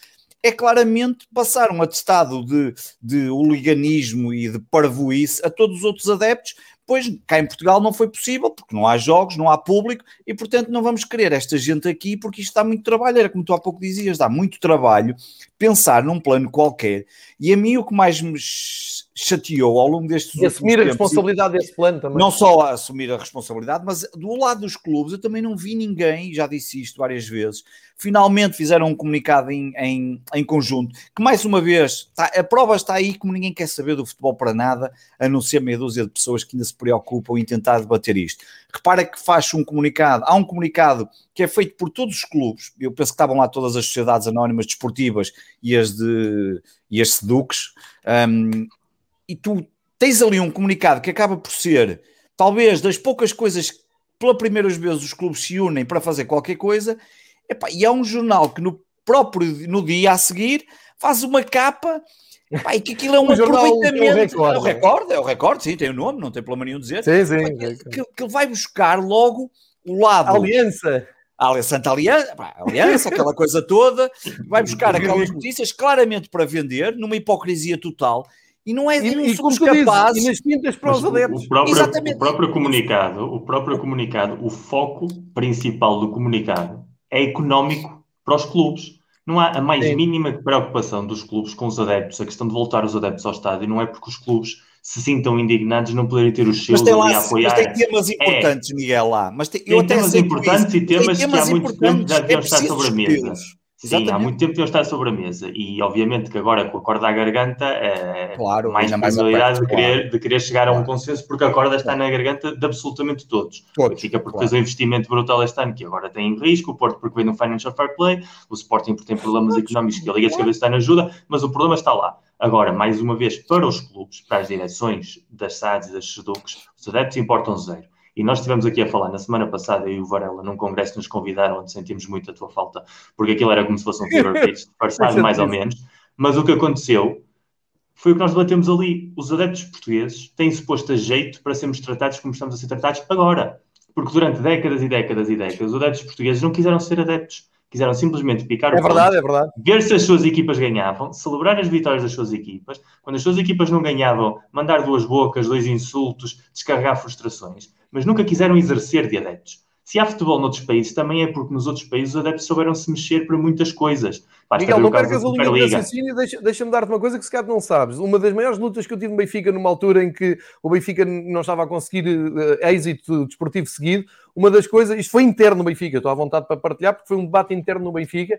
é claramente passar um atestado de, de hooliganismo e de parvoíce a todos os outros adeptos, pois cá em Portugal não foi possível, porque não há jogos, não há público, e portanto não vamos querer esta gente aqui, porque isto dá muito trabalho, era como tu há pouco dizias, dá muito trabalho pensar num plano qualquer, e a mim o que mais me chateou ao longo destes e assumir tempos, a responsabilidade desse plano também. Não só a assumir a responsabilidade, mas do lado dos clubes eu também não vi ninguém, já disse isto várias vezes, finalmente fizeram um comunicado em, em, em conjunto, que mais uma vez, tá, a prova está aí como ninguém quer saber do futebol para nada, a não ser meia dúzia de pessoas que ainda se preocupam em tentar debater isto. Repara que faz um comunicado, há um comunicado que é feito por todos os clubes, eu penso que estavam lá todas as sociedades anónimas desportivas e as de e as seduques, um, e tu tens ali um comunicado que acaba por ser talvez das poucas coisas que pela primeira vez os clubes se unem para fazer qualquer coisa, epá, e é um jornal que no próprio no dia a seguir faz uma capa e que aquilo é um aproveitamento. É o recorde, é o recorde, sim, tem o um nome, não tem problema nenhum dizer. Sim, sim. Que, que, que, vai buscar logo o lado. A aliança. A Santa Aliança, pá, aliança, aquela coisa toda, vai buscar aquelas notícias claramente para vender, numa hipocrisia total, e não é e, não e somos capazes. E nas quintas para os adeptos. O próprio, Exatamente. o próprio comunicado, o próprio comunicado, o foco principal do comunicado é económico para os clubes. Não há a mais Sim. mínima preocupação dos clubes com os adeptos, a questão de voltar os adeptos ao estádio, não é porque os clubes se sintam indignados não poderem ter os seus ali a apoiar. Mas tem temas importantes, é. Miguel, lá. Mas tem, tem temas importantes isso. e temas, temas que há muito tempo já deviam é estar sobre a mesa. Sim, há muito tempo que estar sobre a mesa e obviamente que agora com a corda à garganta é claro, mais possibilidade de, querer, claro. de querer chegar claro. a um consenso porque a corda está na garganta de absolutamente todos. todos Fica porque fez um investimento brutal este ano que agora tem em risco, o Porto porque vem no Financial Fair Play, o Sporting porque tem problemas económicos que a Liga de Cabeça está na ajuda, mas o problema está lá. Agora, mais uma vez, para os clubes, para as direções das SADs e das SEDUCs, os adeptos importam zero. E nós estivemos aqui a falar na semana passada, eu e o Varela, num congresso nos convidaram, onde sentimos muito a tua falta, porque aquilo era como se fosse um fever pitch disfarçado, mais ou menos. Mas o que aconteceu foi o que nós debatemos ali. Os adeptos portugueses têm-se posto a jeito para sermos tratados como estamos a ser tratados agora. Porque durante décadas e décadas e décadas, os adeptos portugueses não quiseram ser adeptos. Quiseram simplesmente picar é o verdade, é verdade. ver se as suas equipas ganhavam, celebrar as vitórias das suas equipas. Quando as suas equipas não ganhavam, mandar duas bocas, dois insultos, descarregar frustrações mas nunca quiseram exercer de adeptos. Se há futebol noutros países, também é porque nos outros países os adeptos souberam se mexer para muitas coisas. Basta Miguel, não percas a linha de raciocínio, deixa-me deixa dar-te uma coisa que se calhar não sabes. Uma das maiores lutas que eu tive no Benfica, numa altura em que o Benfica não estava a conseguir uh, êxito desportivo seguido, uma das coisas, isto foi interno no Benfica, estou à vontade para partilhar, porque foi um debate interno no Benfica.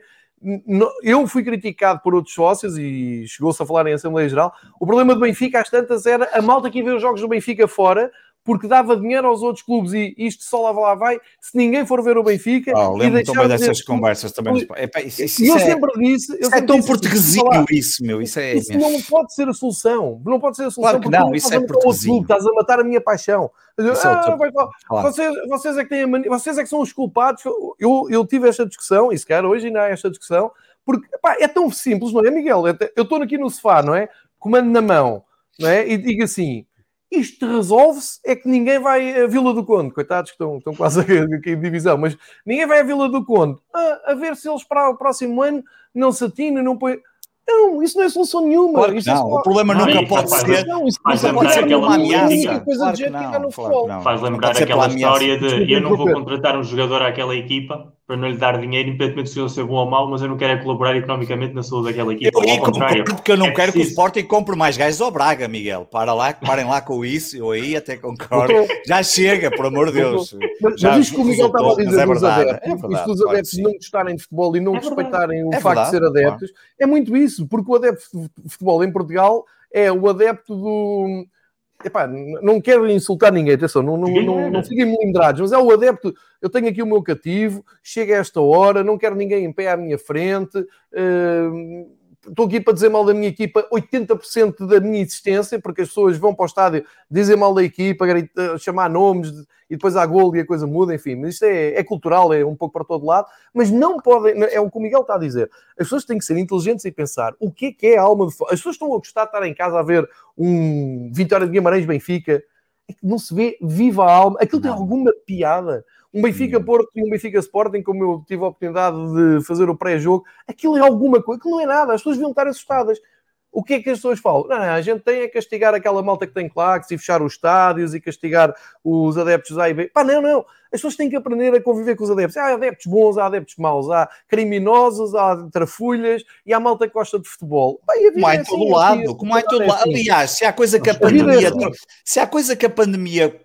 Eu fui criticado por outros sócios e chegou-se a falar em Assembleia Geral. O problema do Benfica, às tantas, era a malta que ver os jogos do Benfica fora porque dava dinheiro aos outros clubes e isto só lá, lá vai se ninguém for ver o Benfica. Oh, lembro também dessas de... conversas também. Epá, isso, isso, eu é, sempre disse. Eu isso é sempre é tão portuguesinho isso, meu. Isso, é, isso não pode ser a solução. Não pode ser a solução. Claro que não, isso é portuguesinho. Estás a matar a minha paixão. Ah, vai, claro. vocês, vocês, é que têm mania, vocês é que são os culpados. Eu, eu tive esta discussão, e se calhar hoje ainda há esta discussão, porque epá, é tão simples, não é, Miguel? Eu estou aqui no sofá, não é? Comando na mão, não é? E digo assim: isto resolve-se, é que ninguém vai à Vila do Conde, coitados que estão, estão quase aqui em divisão, mas ninguém vai à Vila do Conde a, a ver se eles para o próximo ano não se atinam, não põem. Não, isso não é solução nenhuma. Claro isso não, é só... o problema não, nunca pode ser. Não, isso faz não ser uma ameaça. Claro de não, Faz lembrar aquela história de eu não vou contratar um jogador àquela equipa para não lhe dar dinheiro, independentemente se eu ser bom ou mau, mas eu não quero é colaborar economicamente na saúde daquela equipa. Eu, ao contrário. Porque eu não é quero preciso. que o Sporting compre mais gajos ao Braga, Miguel. Para lá, parem lá com isso, eu aí até concordo. Já chega, por amor de Deus. Mas, Já mas isto que o Miguel estava a dizer é dos adeptos, é verdade, isto dos adeptos não gostarem de futebol e não é respeitarem o é facto verdade, de ser adeptos, é muito isso, porque o adepto de futebol em Portugal é o adepto do Epá, não quero insultar ninguém, atenção, não, não, não, não fiquem melindrados, mas é o adepto. Eu tenho aqui o meu cativo, chega a esta hora, não quero ninguém em pé à minha frente. Uh, estou aqui para dizer mal da minha equipa 80% da minha existência, porque as pessoas vão para o estádio, dizem mal da equipa, gritar, chamar nomes e depois há gol e a coisa muda, enfim. Mas isto é, é, cultural, é um pouco para todo lado, mas não podem, é o que o Miguel está a dizer. As pessoas têm que ser inteligentes e pensar o que é que é a alma de As pessoas estão a gostar de estar em casa a ver um Vitória de Guimarães Benfica, é que não se vê viva a alma, aquilo tem alguma piada um Benfica Porto e um Benfica Sporting, como eu tive a oportunidade de fazer o pré-jogo, aquilo é alguma coisa, aquilo não é nada, as pessoas deviam estar assustadas. O que é que as pessoas falam? Não, não, a gente tem é castigar aquela malta que tem claques e fechar os estádios e castigar os adeptos A e B. Pá, não, não. As pessoas têm que aprender a conviver com os adeptos. Há adeptos bons, há adeptos maus, há criminosos, há trafulhas e há malta que gosta de futebol. Bem, como há em todo assim, lado, assim, como há em todo lado. Aliás, se há coisa que a pandemia, assim. se há coisa que a pandemia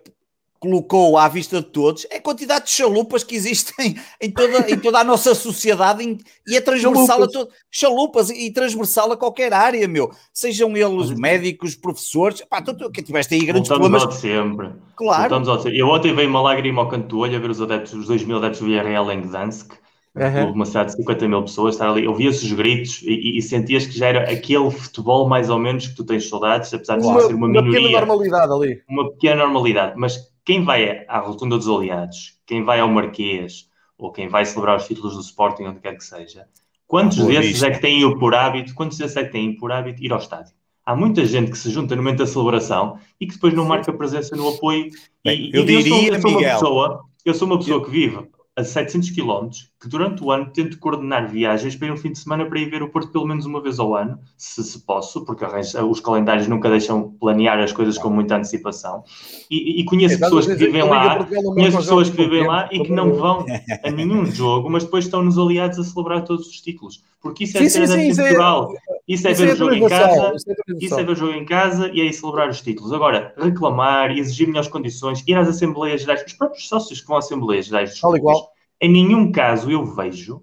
colocou à vista de todos é a quantidade de chalupas que existem em toda, em toda a nossa sociedade em, e é transversal chalupas. a todo, chalupas e transversal a qualquer área, meu. Sejam eles médicos, professores, pá, tu, tu que tiveste aí grandes Voltamos problemas. sempre. Claro. Voltamos ao sempre. Eu ontem veio uma lágrima ao canto do olho a ver os adeptos, os 2 mil adeptos do Villarreal em Gdansk. Uhum. uma cidade de 50 mil pessoas, estar ali, ouvia-se os gritos e, e, sentias que já era aquele futebol mais ou menos que tu tens saudades, apesar de uma, ser uma minoria. Uma pequena normalidade ali. Uma pequena normalidade, mas quem vai à Rotunda dos Aliados, quem vai ao Marquês, ou quem vai celebrar os títulos do Sporting, onde quer que seja, quantos desses vista. é que têm por hábito, quantos desses é que têm por hábito ir ao estádio? Há muita gente que se junta no momento da celebração e que depois não marca presença no apoio. Bem, e, eu, e diria, eu sou, eu sou uma pessoa, eu sou uma pessoa que vive a 700 km, que durante o ano tento coordenar viagens para ir um fim de semana para ir ver o Porto pelo menos uma vez ao ano, se, se posso, porque os calendários nunca deixam planear as coisas com muita antecipação. E, e conheço é, pessoas que vivem lá, conheço pessoas que vivem lá e que não vão a nenhum jogo, mas depois estão nos aliados a celebrar todos os títulos. Porque isso é sim, sim, sim, Portugal. Isso é, isso é ver o jogo em casa, isso é ver o jogo em casa e é celebrar os títulos. Agora, reclamar, exigir melhores condições, ir às Assembleias Gerais, os próprios sócios que vão às Assembleias Gerais dos clubes, em nenhum caso eu vejo,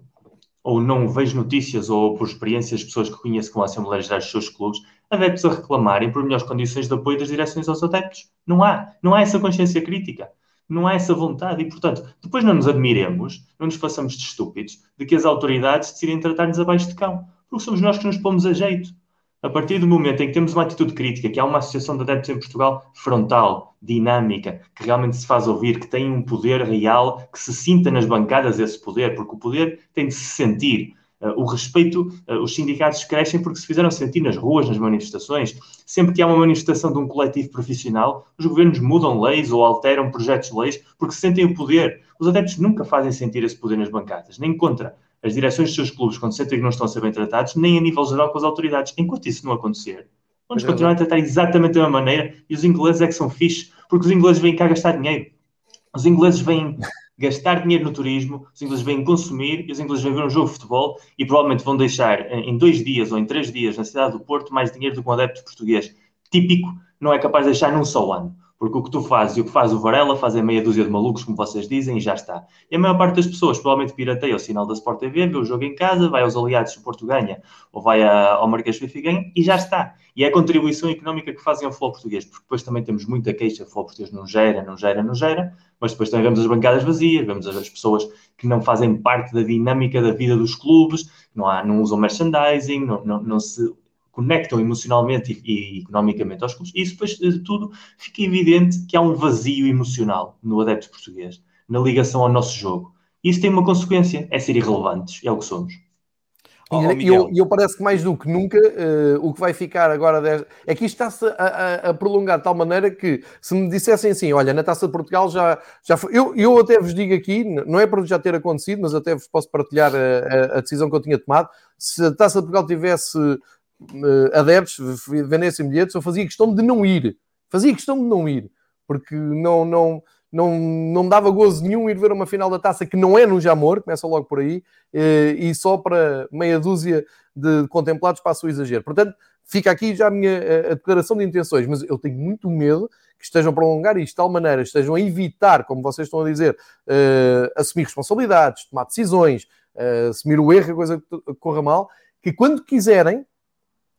ou não vejo notícias, ou por experiências, pessoas que conheço com a Assembleia Geral dos seus clubes, adeptos a reclamarem por melhores condições de apoio das direções aos adeptos. Não há. Não há essa consciência crítica. Não há essa vontade. E, portanto, depois não nos admiremos, não nos façamos de estúpidos, de que as autoridades decidem tratar-nos abaixo de cão. Porque somos nós que nos pomos a jeito. A partir do momento em que temos uma atitude crítica, que há uma associação de adeptos em Portugal frontal, dinâmica, que realmente se faz ouvir, que tem um poder real, que se sinta nas bancadas esse poder, porque o poder tem de se sentir. Uh, o respeito, uh, os sindicatos crescem porque se fizeram sentir nas ruas, nas manifestações. Sempre que há uma manifestação de um coletivo profissional, os governos mudam leis ou alteram projetos de leis porque sentem o poder. Os adeptos nunca fazem sentir esse poder nas bancadas, nem contra as direções dos seus clubes, quando sentem que não estão a ser bem tratados, nem a nível geral com as autoridades. Enquanto isso não acontecer, vamos é continuar a tratar exatamente da mesma maneira e os ingleses é que são fixes, porque os ingleses vêm cá gastar dinheiro. Os ingleses vêm gastar dinheiro no turismo, os ingleses vêm consumir e os ingleses vêm ver um jogo de futebol e provavelmente vão deixar em dois dias ou em três dias na cidade do Porto mais dinheiro do que um adepto português típico não é capaz de deixar num só ano. Porque o que tu fazes e o que faz o Varela fazem meia dúzia de malucos, como vocês dizem, e já está. E a maior parte das pessoas provavelmente pirateia o sinal da Sport TV, vê o jogo em casa, vai aos aliados se o Porto ganha, ou vai ao Marquês Fifi ganha, e já está. E é a contribuição económica que fazem ao futebol português, porque depois também temos muita queixa, o futebol português não gera, não gera, não gera, mas depois também vemos as bancadas vazias, vemos as pessoas que não fazem parte da dinâmica da vida dos clubes, não, há, não usam merchandising, não, não, não se conectam emocionalmente e, e, economicamente aos clubes, e isso depois de tudo fica evidente que há um vazio emocional no adepto português, na ligação ao nosso jogo. E isso tem uma consequência, é ser irrelevantes, é o que somos. Oh, e eu, eu, parece que mais do que nunca uh, o que vai ficar agora é que isto está-se a, a, a, prolongar de tal maneira que se me dissessem assim, olha, na Taça de Portugal já, já foi. Eu, eu até vos digo aqui, não é para já ter acontecido, mas até vos posso partilhar a, a decisão que eu tinha tomado. Se a Taça de Portugal tivesse uh, adeptos vendessem bilhetes, eu fazia questão de não ir. Fazia questão de não ir, porque não, não, não, não me dava gozo nenhum ir ver uma final da taça que não é no Jamor, começa logo por aí, eh, e só para meia dúzia de contemplados passa o exagero. Portanto, fica aqui já a minha a declaração de intenções, mas eu tenho muito medo que estejam a prolongar isto de tal maneira, estejam a evitar, como vocês estão a dizer, uh, assumir responsabilidades, tomar decisões, uh, assumir o erro, a coisa corra mal, que quando quiserem,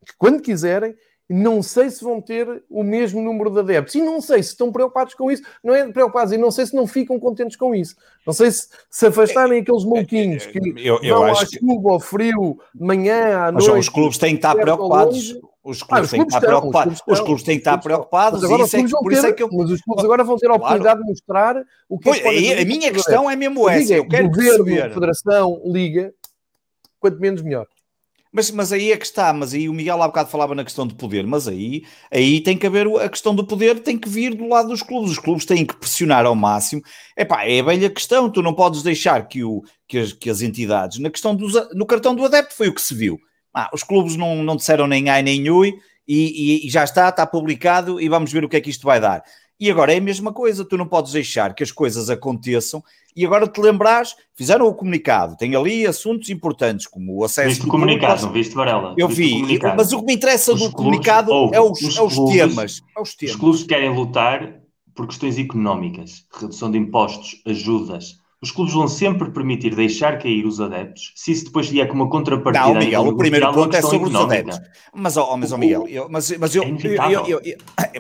que quando quiserem, não sei se vão ter o mesmo número de adeptos. E não sei se estão preocupados com isso. Não é preocupados, e não sei se não ficam contentes com isso. Não sei se se afastarem aqueles mouquinhos é, é, que eu, eu vão à chuva, ao frio, manhã, à noite... Mas os clubes têm que estar preocupados. Os clubes, ah, têm que estar preocupados. Os clubes têm que estar preocupados. Isso é que, por ter, isso é que eu... Mas os clubes agora vão ter a oportunidade claro. de mostrar o que pois, é A minha questão é mesmo essa. Eu quero governo, perceber. Federação, Liga, quanto menos melhor. Mas, mas aí é que está, mas aí o Miguel há bocado falava na questão do poder, mas aí, aí tem que haver a questão do poder, tem que vir do lado dos clubes. Os clubes têm que pressionar ao máximo. Epá, é a velha questão, tu não podes deixar que, o, que, as, que as entidades, na questão dos, no cartão do adepto foi o que se viu. Ah, os clubes não, não disseram nem ai nem ui e, e, e já está, está publicado e vamos ver o que é que isto vai dar. E agora é a mesma coisa, tu não podes deixar que as coisas aconteçam e agora te lembrares, fizeram o comunicado, tem ali assuntos importantes como o acesso... Viste o comunicado, não viste, Varela? Eu vi, mas o que me interessa os do clubes, comunicado é os, os, é os clubes, temas, é os temas. Os clubes querem lutar por questões económicas, redução de impostos, ajudas. Os clubes vão sempre permitir deixar cair os adeptos, se isso depois vier com uma contrapartida. Não, Miguel, o primeiro ponto é sobre económica. os adeptos. Mas, oh, mas oh, Miguel, eu, mas, mas eu, é eu, eu,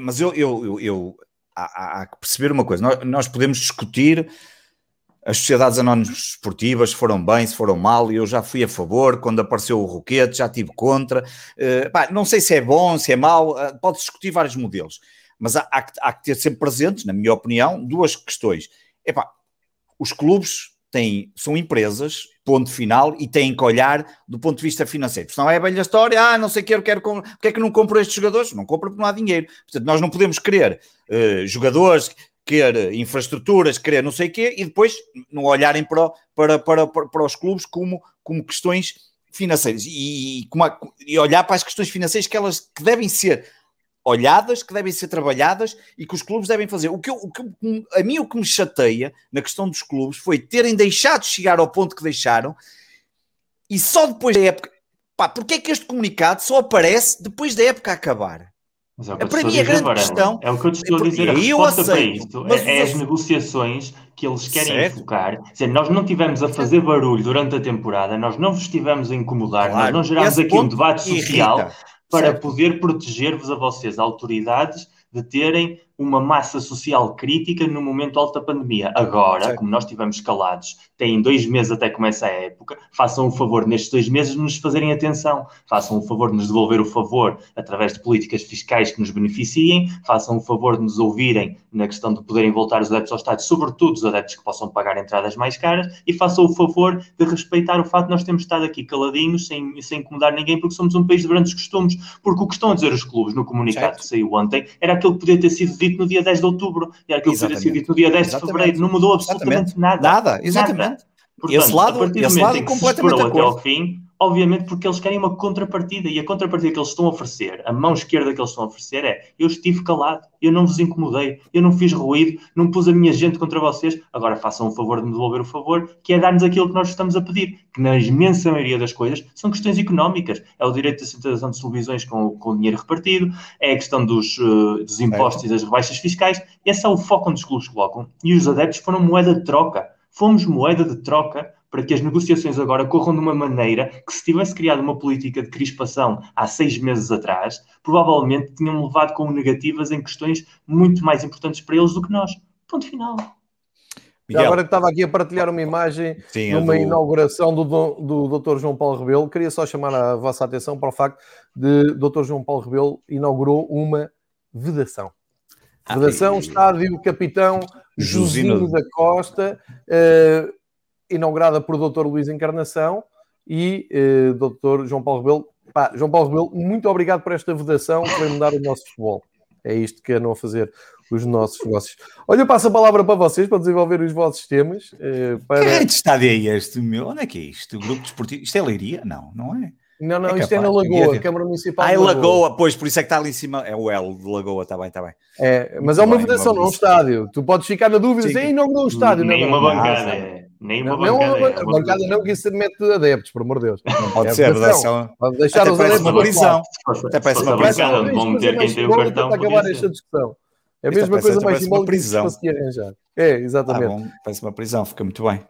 mas eu, eu, eu, há, há que perceber uma coisa, nós, nós podemos discutir as sociedades anónimas esportivas foram bem, se foram mal, eu já fui a favor, quando apareceu o Roquete, já tive contra. Uh, pá, não sei se é bom, se é mau, uh, pode discutir vários modelos, mas há, há, que, há, que, ter sempre presentes, na minha opinião, duas questões. Epá, os clubes têm, são empresas, ponto final, e têm que olhar do ponto de vista financeiro. Senão é a velha história, ah, não sei o que eu quero, porque é que não compro estes jogadores? Não compro porque não há dinheiro. Portanto, nós não podemos querer uh, jogadores querer infraestruturas, querer não sei o quê, e depois não olharem para, para, para, para os clubes como, como questões financeiras e, como, e olhar para as questões financeiras que elas que devem ser olhadas, que devem ser trabalhadas e que os clubes devem fazer. O que, eu, o que a mim o que me chateia na questão dos clubes foi terem deixado de chegar ao ponto que deixaram e só depois da época. Pá, porque é que este comunicado só aparece depois da época acabar? Mas é o que para mim a grande questão é o que eu te estou a dizer. A resposta para isto é, é, as negociações que eles querem certo. enfocar. Dizer, nós não tivemos a fazer barulho durante a temporada, nós não vos estivemos a incomodar, claro. nós não gerámos aqui um debate social irrita. para certo. poder proteger-vos a vocês, autoridades, de terem uma massa social crítica no momento de alta pandemia. Agora, como nós estivemos calados, têm dois meses até começar a época, façam o favor nestes dois meses de nos fazerem atenção, façam o favor de nos devolver o favor através de políticas fiscais que nos beneficiem, façam o favor de nos ouvirem na questão de poderem voltar os adeptos ao estádio, sobretudo os adeptos que possam pagar entradas mais caras, e façam o favor de respeitar o facto de nós termos estado aqui caladinhos, sem, sem incomodar ninguém, porque somos um país de grandes costumes. Porque o que estão a dizer os clubes no comunicado que saiu ontem era aquilo que podia ter sido dito no dia 10 de outubro e aquilo que podia ser dito no dia 10 de fevereiro. Não mudou absolutamente exatamente. nada. Nada, exatamente. Nada. Portanto, esse lado, a partir do momento em que se esperou até ao fim, obviamente porque eles querem uma contrapartida e a contrapartida que eles estão a oferecer, a mão esquerda que eles estão a oferecer é eu estive calado, eu não vos incomodei, eu não fiz ruído, não pus a minha gente contra vocês, agora façam o favor de me devolver o favor, que é dar-nos aquilo que nós estamos a pedir, que na imensa maioria das coisas são questões económicas, é o direito da centralização de televisões com, com o dinheiro repartido, é a questão dos, uh, dos impostos é. e das rebaixas fiscais, esse é o foco onde os clubes colocam, e os adeptos foram moeda de troca, fomos moeda de troca para que as negociações agora corram de uma maneira que, se tivesse criado uma política de crispação há seis meses atrás, provavelmente tinham levado com negativas em questões muito mais importantes para eles do que nós. Ponto final. Já agora que estava aqui a partilhar uma imagem Sim, numa do... inauguração do, do Dr. João Paulo Rebelo, queria só chamar a vossa atenção para o facto de Dr. João Paulo Rebelo inaugurou uma vedação. Ah, vedação, estádio Capitão Josino da Costa, uh, inaugurada por Dr. Luís Encarnação e uh, Dr. João Paulo Rebelo. Pá, João Paulo Rebelo, muito obrigado por esta vedação que vai mudar o nosso futebol. É isto que andam a fazer os nossos negócios. Olha, eu passo a palavra para vocês para desenvolver os vossos temas. Uh, para... Que estádio é este, meu? Onde é que é isto? O grupo desportivo? Isto é Leiria? Não, não é? Não, não, é isto é na Lagoa, Câmara Municipal. Ah, é Lagoa. Lagoa, pois, por isso é que está ali em cima. É o L de Lagoa, está bem, está bem. É, mas é uma federação, não é um estádio. Tu podes ficar na dúvida, se inaugurou um estádio. Nem uma bancada. É. Nem uma bancada. Não, é, uma bancada não, que isso mete adeptos, por amor de Deus. Não pode é ser. Pode deixar os adeptos uma prisão. Até parece uma prisão. Vão meter quem tem o cartão. Para acabar esta discussão. É a mesma coisa mais simbólica que se conseguia arranjar. É, exatamente. Parece uma prisão, fica muito bem.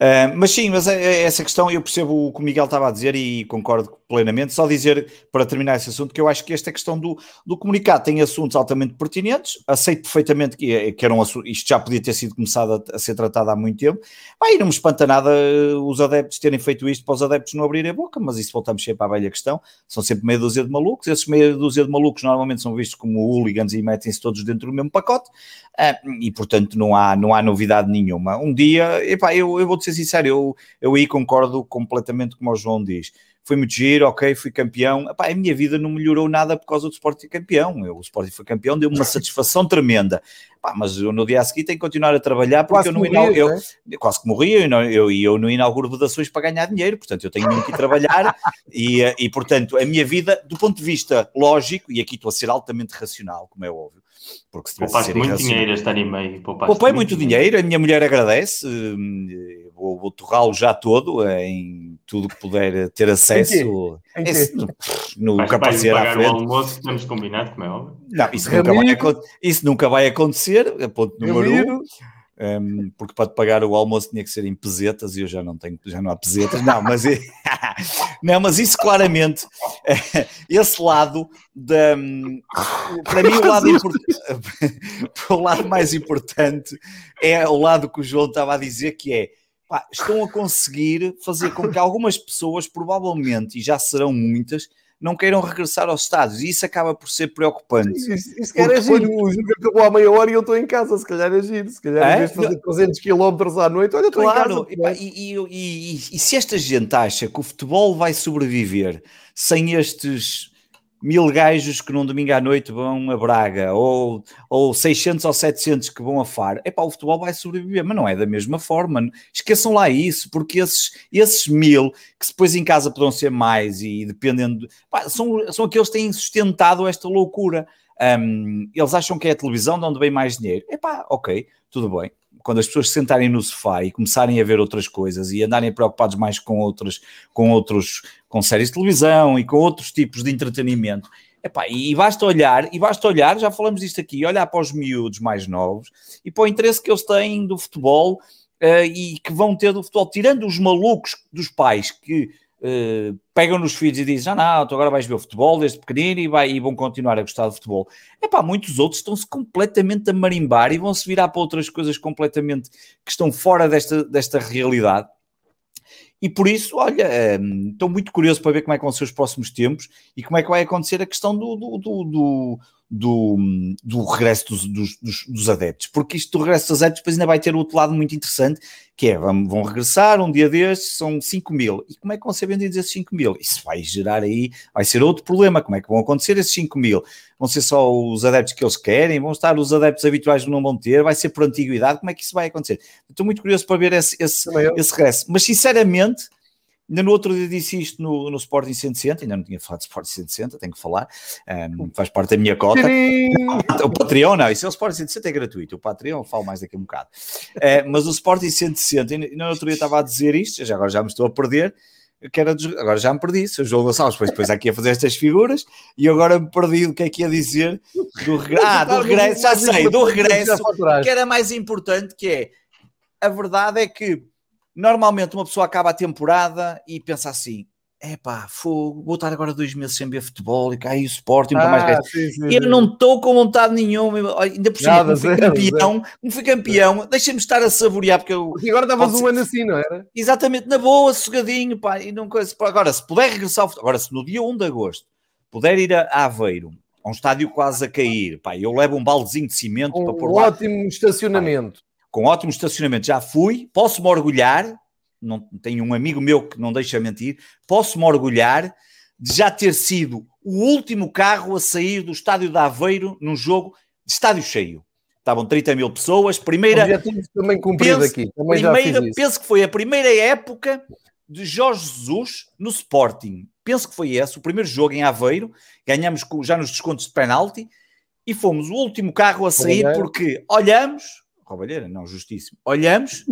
Uh, mas sim, mas é, é essa questão eu percebo o que o Miguel estava a dizer e concordo plenamente. Só dizer, para terminar esse assunto, que eu acho que esta questão do, do comunicado tem assuntos altamente pertinentes. Aceito perfeitamente que, que era um, isto já podia ter sido começado a, a ser tratado há muito tempo. Vai, não me espanta nada eh, os adeptos terem feito isto para os adeptos não abrirem a boca, mas isso voltamos sempre à velha questão. São sempre meia dúzia de malucos. Esses meia dúzia de malucos normalmente são vistos como hooligans e metem-se todos dentro do mesmo pacote. Uh, e portanto não há, não há novidade nenhuma. Um dia, epá, eu, eu vou-te ser sincero, eu, eu aí concordo completamente como o João diz. Foi muito giro, ok, fui campeão. Epá, a minha vida não melhorou nada por causa do Sporting campeão. Eu, o Sporting foi campeão, deu uma satisfação tremenda. Epá, mas eu, no dia a seguir tenho que continuar a trabalhar porque quase eu não inauguro. Eu, é? Quase que morri, eu, não, eu, eu não inauguro vedações para ganhar dinheiro, portanto eu tenho mesmo que trabalhar e, e, portanto, a minha vida, do ponto de vista lógico, e aqui estou a ser altamente racional, como é óbvio, porque se Poupaste muito dinheiro este ano e meio. Poupei muito dinheiro. dinheiro, a minha mulher agradece. Hum, vou, vou torrá-lo já todo em tudo que puder ter acesso. Em quê? Em quê? no, no capacidade pagar o almoço que temos combinado, como é óbvio. Não, isso, nunca vai, isso nunca vai acontecer. Ponto número um. Um, porque para pagar o almoço tinha que ser em pesetas e eu já não tenho, já não há pesetas, não, mas, não, mas isso claramente, esse lado da, para mim o lado, o lado mais importante é o lado que o João estava a dizer que é pá, estão a conseguir fazer com que algumas pessoas, provavelmente, e já serão muitas, não queiram regressar aos Estados e isso acaba por ser preocupante. Isso, isso quer é giro, o jogo acabou à meia hora e eu estou em casa, se calhar é giro, se calhar é? em vez de fazer 300 km à noite, olha, estou claro, em casa. E, e, e, e, se esta gente acha que o futebol vai sobreviver sem estes mil gajos que num domingo à noite vão a Braga, ou, ou 600 ou 700 que vão a Faro, é para o futebol vai sobreviver, mas não é da mesma forma. Esqueçam lá isso, porque esses, esses mil, que depois em casa poderão ser mais e dependendo, pá, são, são aqueles que têm sustentado esta loucura. Um, eles acham que é a televisão de onde vem mais dinheiro. É pá, ok, tudo bem quando as pessoas se sentarem no sofá e começarem a ver outras coisas e andarem preocupados mais com outros, com outros, com séries de televisão e com outros tipos de entretenimento, epá, e basta olhar, e basta olhar, já falamos disto aqui, olhar para os miúdos mais novos e para o interesse que eles têm do futebol uh, e que vão ter do futebol, tirando os malucos dos pais que Uh, pegam nos filhos e dizem: ah, não, tu agora vais ver o futebol desde pequenino e, vai, e vão continuar a gostar de futebol. É pá, muitos outros estão-se completamente a marimbar e vão-se virar para outras coisas completamente que estão fora desta, desta realidade. E por isso, olha, um, estou muito curioso para ver como é que vão ser os próximos tempos e como é que vai acontecer a questão do, do, do do, do regresso dos, dos, dos, dos, adeptos, porque isto do regresso dos adeptos depois ainda vai ter outro lado muito interessante, que é, vão, vão regressar um dia destes, são 5 mil, e como é que vão ser vendidos esses 5 mil? Isso vai gerar aí, vai ser outro problema, como é que vão acontecer esses 5 mil? Vão ser só os adeptos que eles querem, vão estar os adeptos habituais que não vão ter, vai ser por antiguidade, como é que isso vai acontecer? Estou muito curioso para ver esse, esse, esse regresso, mas sinceramente Ainda no outro dia disse isto no, no Sporting 160, ainda não tinha falado de Sporting 160, tenho que falar, um, faz parte da minha cota. Não, o Patreon, não, isso é o Sporting 160 é gratuito, o Patreon falo mais daqui a um bocado. Uh, mas o Sporting 160, ainda no outro dia estava a dizer isto, já agora já me estou a perder, que era dos, agora já me perdi, se o João Gonçalves depois, depois aqui a fazer estas figuras e agora me perdi o que é que ia dizer do regresso, ah, do regresso, já sei, do regresso, que era mais importante, que é, a verdade é que Normalmente uma pessoa acaba a temporada e pensa assim: é pá, vou estar agora dois meses sem ver futebol e cair o Sporting, ah, mais sim, sim, Eu não estou com vontade nenhuma, ainda por cima, como fui campeão, como fui campeão, deixa-me estar a saborear, porque eu. E agora estavas um ano assim, não era? Exatamente, na boa, sossegadinho, pá, e não coisa. Agora, se puder regressar ao agora, se no dia 1 de agosto puder ir a Aveiro, a um estádio quase a cair, pá, eu levo um baldezinho de cimento um para pôr lá. ótimo estacionamento. Com ótimo estacionamento. Já fui, posso-me orgulhar, não, tenho um amigo meu que não deixa mentir, posso-me orgulhar de já ter sido o último carro a sair do estádio de Aveiro num jogo de estádio cheio. Estavam 30 mil pessoas, primeira... Objetivo também cumprido penso, aqui. Também primeira, penso que foi a primeira época de Jorge Jesus no Sporting. Penso que foi esse, o primeiro jogo em Aveiro. Ganhamos já nos descontos de penalti e fomos o último carro a sair porque olhamos, Roubalheira, não, justíssimo, olhamos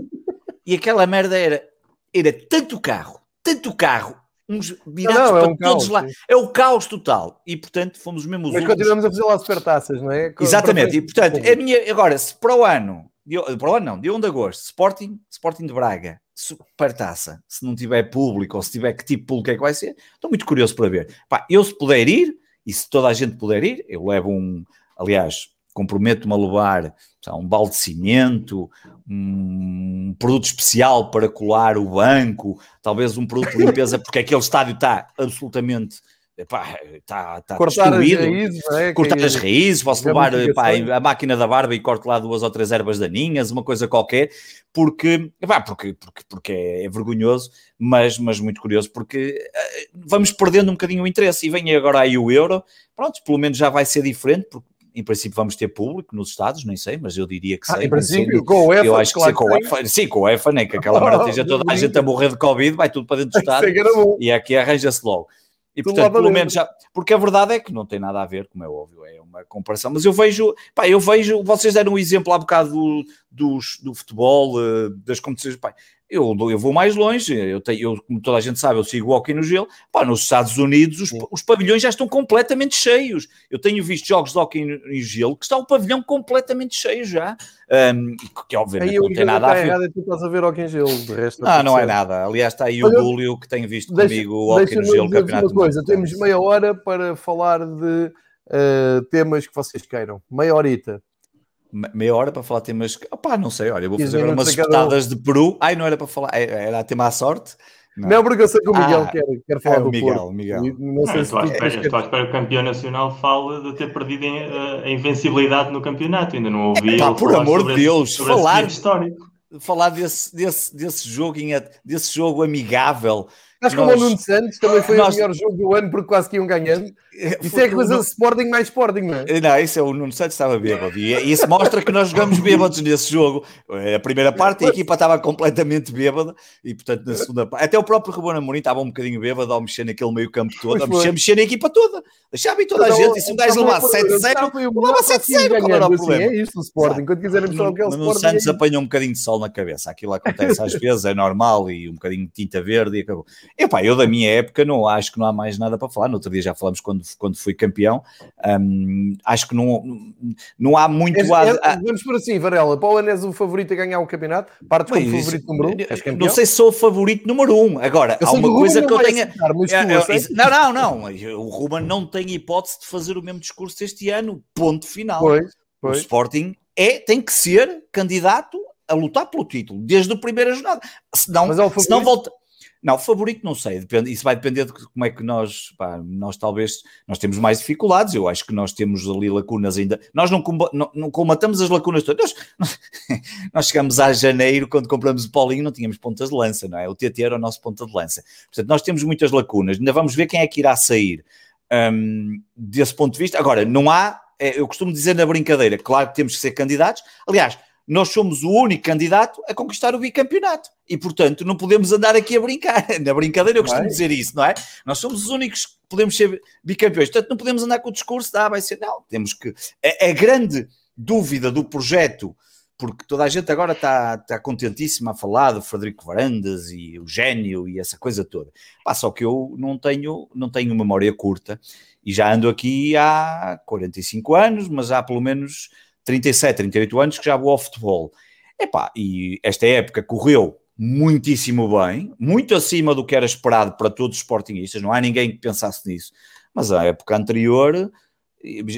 e aquela merda era, era tanto carro, tanto carro, uns virados não, não, é para um todos caos, lá. Sim. É o caos total. E, portanto, fomos mesmo os Mas últimos. continuamos a fazer lá supertaças, não é? Exatamente. E, portanto, a minha... agora, se para o ano, para o ano não, de 1 de agosto, Sporting, Sporting de Braga, supertaça, se não tiver público ou se tiver que tipo de público é que vai ser, estou muito curioso para ver. Pá, eu se puder ir, e se toda a gente puder ir, eu levo um, aliás, comprometo-me a levar um balde de cimento, um produto especial para colar o banco, talvez um produto de limpeza, porque aquele estádio está absolutamente Epá, está, está cortar destruído. as raízes, é? cortar as raízes, posso levar epá, a máquina da barba e corto lá duas ou três ervas daninhas, uma coisa qualquer, porque, epá, porque, porque, porque é, é, vergonhoso, mas, mas muito curioso, porque uh, vamos perdendo um bocadinho o interesse, e vem agora aí o euro, pronto, pelo menos já vai ser diferente, porque em princípio vamos ter público nos Estados, nem sei, mas eu diria que ah, sei. Em princípio, com o EFA, eu acho que, com o EFA, sim, com o EFA, nem que aquela merda esteja toda a gente a morrer de Covid, vai tudo para dentro do Estado e aqui arranja-se logo. E portanto, pelo menos já, porque a verdade é que não tem nada a ver, como é óbvio, é uma comparação, mas eu vejo, pá, eu vejo, vocês deram um exemplo há bocado do, do, do futebol, eh, das competições, pá, eu, eu vou mais longe, eu, tenho, eu, como toda a gente sabe, eu sigo o hockey no gelo. Pá, nos Estados Unidos os, os, pavilhões já estão completamente cheios. Eu tenho visto jogos de hockey em gelo que está o pavilhão completamente cheio já. Um, que obviamente aí, não tem nada a ver. Errado, é tu estás a ver hockey em gelo, de resto. Não, não é nada. Aliás, está aí o Dúlio que tem visto deixa, comigo o hockey no gelo. Campeonato uma coisa, temos meia hora para falar de uh, temas que vocês queiram. Meia horita meia hora para falar temas. Opá, não sei, olha, vou fazer agora umas espetadas de Peru. Ai, não era para falar, é, era a tema à sorte. Não, não porque eu sei que o Miguel ah, quer, quer falar é do Miguel, Porto. Miguel. Não sei não, se estou à espera que o campeão nacional fale de ter perdido a invencibilidade no campeonato. Ainda não ouvi. É, pá, por amor de Deus, esse, falar, falar desse, desse, desse, jogo, desse jogo amigável Acho que o Nuno Santos também foi nós... o melhor jogo do ano porque quase que iam ganhando. É, isso é coisa de Sporting mais Sporting, não é? Não, isso é o Nuno Santos estava bêbado. E isso mostra que nós jogamos bêbados nesse jogo. A primeira parte a equipa estava completamente bêbada e, portanto, na segunda parte. Até o próprio Ruben Amorim estava um bocadinho bêbado ao mexer naquele meio campo todo, a mexer, mexer na equipa toda. Deixava toda a gente. E se um gajo levar 7-0, leva 7-0. Qual era o problema? É isso, o Sporting. Quando quiserem mostrar o que é o Sporting. Nuno Santos é apanha um bocadinho de sol na cabeça. Aquilo acontece às vezes, é normal e um bocadinho de tinta verde e acabou. Epá, eu da minha época não acho que não há mais nada para falar. No outro dia já falamos quando, quando fui campeão. Um, acho que não, não há muito. É, a, a... Vamos por assim, Varela. Para o ano és o favorito a ganhar o campeonato? Parte como favorito número um? Não sei se sou o favorito número um. Agora, há uma coisa que eu tenho. Não, não, não. O Ruben não tem hipótese de fazer o mesmo discurso este ano. Ponto final. Pois, pois. O Sporting é, tem que ser candidato a lutar pelo título desde a primeira jornada. Senão, Mas é o senão volta. Não, favorito não sei, depende, isso vai depender de como é que nós, pá, nós talvez, nós temos mais dificuldades, eu acho que nós temos ali lacunas ainda, nós não, não, não combatamos as lacunas todas, nós, nós chegamos a janeiro, quando compramos o Paulinho não tínhamos pontas de lança, não é? O TT era o nosso ponta de lança, portanto nós temos muitas lacunas, ainda vamos ver quem é que irá sair um, desse ponto de vista, agora, não há, é, eu costumo dizer na brincadeira, claro que temos que ser candidatos, aliás, nós somos o único candidato a conquistar o bicampeonato. E, portanto, não podemos andar aqui a brincar. Na brincadeira eu costumo vai. dizer isso, não é? Nós somos os únicos que podemos ser bicampeões. Portanto, não podemos andar com o discurso de, ah, vai ser... Não, temos que... A, a grande dúvida do projeto, porque toda a gente agora está, está contentíssima a falar do Frederico Varandas e o gênio e essa coisa toda. Pá, só que eu não tenho, não tenho memória curta e já ando aqui há 45 anos, mas há pelo menos 37, 38 anos que já vou ao futebol. Epá, e esta época correu muitíssimo bem, muito acima do que era esperado para todos os sportingistas, não há ninguém que pensasse nisso. Mas a época anterior,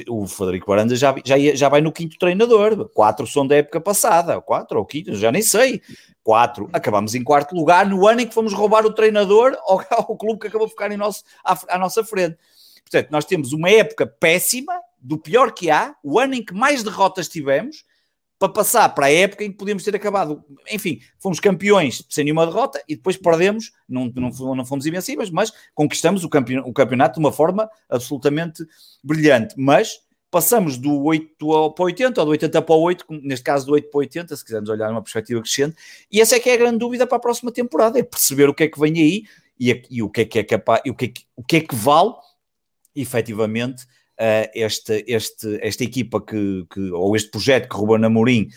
o Frederico Aranda já, já, já vai no quinto treinador, quatro são da época passada, quatro ou quinto, já nem sei. Quatro, acabamos em quarto lugar no ano em que fomos roubar o treinador ao, ao clube que acabou de ficar em nosso, à, à nossa frente. Portanto, nós temos uma época péssima, do pior que há, o ano em que mais derrotas tivemos, para passar para a época em que podíamos ter acabado. Enfim, fomos campeões sem nenhuma derrota e depois perdemos, não, não, não fomos invencíveis, mas conquistamos o campeonato, o campeonato de uma forma absolutamente brilhante. Mas passamos do 8 para 80, ou do 80 para o 8, neste caso do 8 para 80, se quisermos olhar numa perspectiva crescente, e essa é que é a grande dúvida para a próxima temporada, é perceber o que é que vem aí e, e o que é que é capaz, e o que é que, o que, é que vale efetivamente uh, este, este, esta equipa que, que, ou este projeto que Ruben Amorim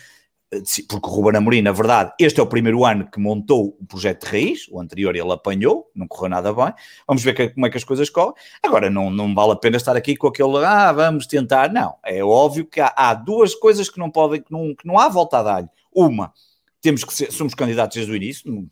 porque o Ruben Amorim, na verdade, este é o primeiro ano que montou o projeto de raiz, o anterior ele apanhou, não correu nada bem, vamos ver que, como é que as coisas correm, agora não, não vale a pena estar aqui com aquele, ah, vamos tentar, não, é óbvio que há, há duas coisas que não podem, que não, que não há volta a dar-lhe, uma, temos que ser, somos candidatos desde o início,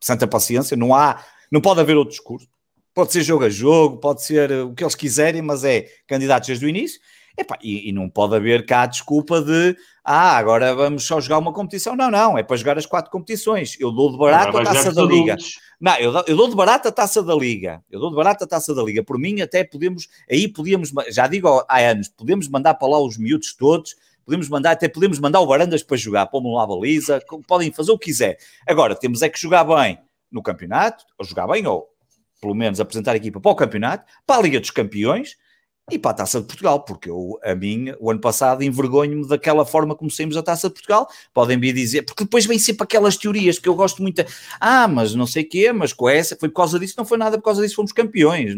santa paciência, não há, não pode haver outro discurso, pode ser jogo a jogo, pode ser o que eles quiserem, mas é candidatos desde o início, Epá, e, e, não pode haver cá a desculpa de ah, agora vamos só jogar uma competição. Não, não, é para jogar as quatro competições. Eu dou de barato a taça da Liga. Não, eu dou, eu dou de barato a taça da Liga. Eu dou de barato a taça da Liga. Por mim, até podemos, aí podíamos, já digo há anos, podemos mandar para lá os miúdos todos, podemos mandar, até podemos mandar o Barandas para jogar, pôr-me lá a baliza, podem fazer o que quiser. Agora, temos é que jogar bem no campeonato, ou jogar bem, ou pelo menos apresentar a equipa para o campeonato, para a Liga dos Campeões, e para a Taça de Portugal, porque eu, a mim, o ano passado, envergonho-me daquela forma como saímos a Taça de Portugal. Podem me dizer, porque depois vem sempre aquelas teorias, porque eu gosto muito, ah, mas não sei o quê, mas com essa, foi por causa disso, não foi nada por causa disso, fomos campeões.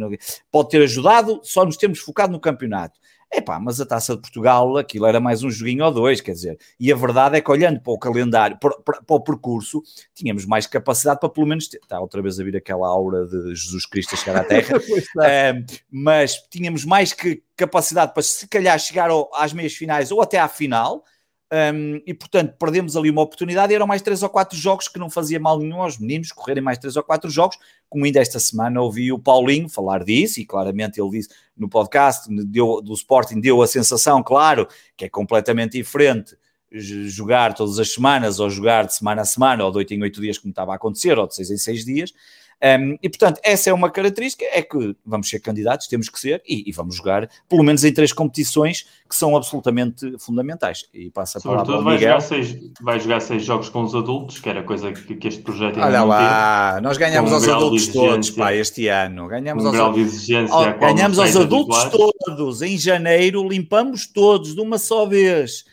Pode ter ajudado, só nos temos focado no campeonato. Epá, mas a Taça de Portugal, aquilo era mais um joguinho ou dois, quer dizer, e a verdade é que olhando para o calendário, para, para, para o percurso, tínhamos mais capacidade para pelo menos, ter, está outra vez a vir aquela aura de Jesus Cristo a chegar à Terra, uh, mas tínhamos mais que capacidade para se calhar chegar ao, às meias finais ou até à final, um, e portanto perdemos ali uma oportunidade eram mais três ou quatro jogos que não fazia mal nenhum aos meninos correrem mais três ou quatro jogos, como ainda esta semana ouvi o Paulinho falar disso e claramente ele disse no podcast deu, do Sporting deu a sensação, claro, que é completamente diferente jogar todas as semanas ou jogar de semana a semana ou de oito em oito dias como estava a acontecer ou de seis em seis dias um, e portanto, essa é uma característica, é que vamos ser candidatos, temos que ser, e, e, vamos jogar pelo menos em três competições que são absolutamente fundamentais. E passa a palavra ao Vai jogar, seis, vai jogar seis jogos com os adultos, que era coisa que, que este projeto ainda Olha lá, teve, nós ganhamos aos adultos todos, pá, este ano. Ganhamos um aos, de exigência oh, ganhamos aos adultos todos, em janeiro limpamos todos de uma só vez.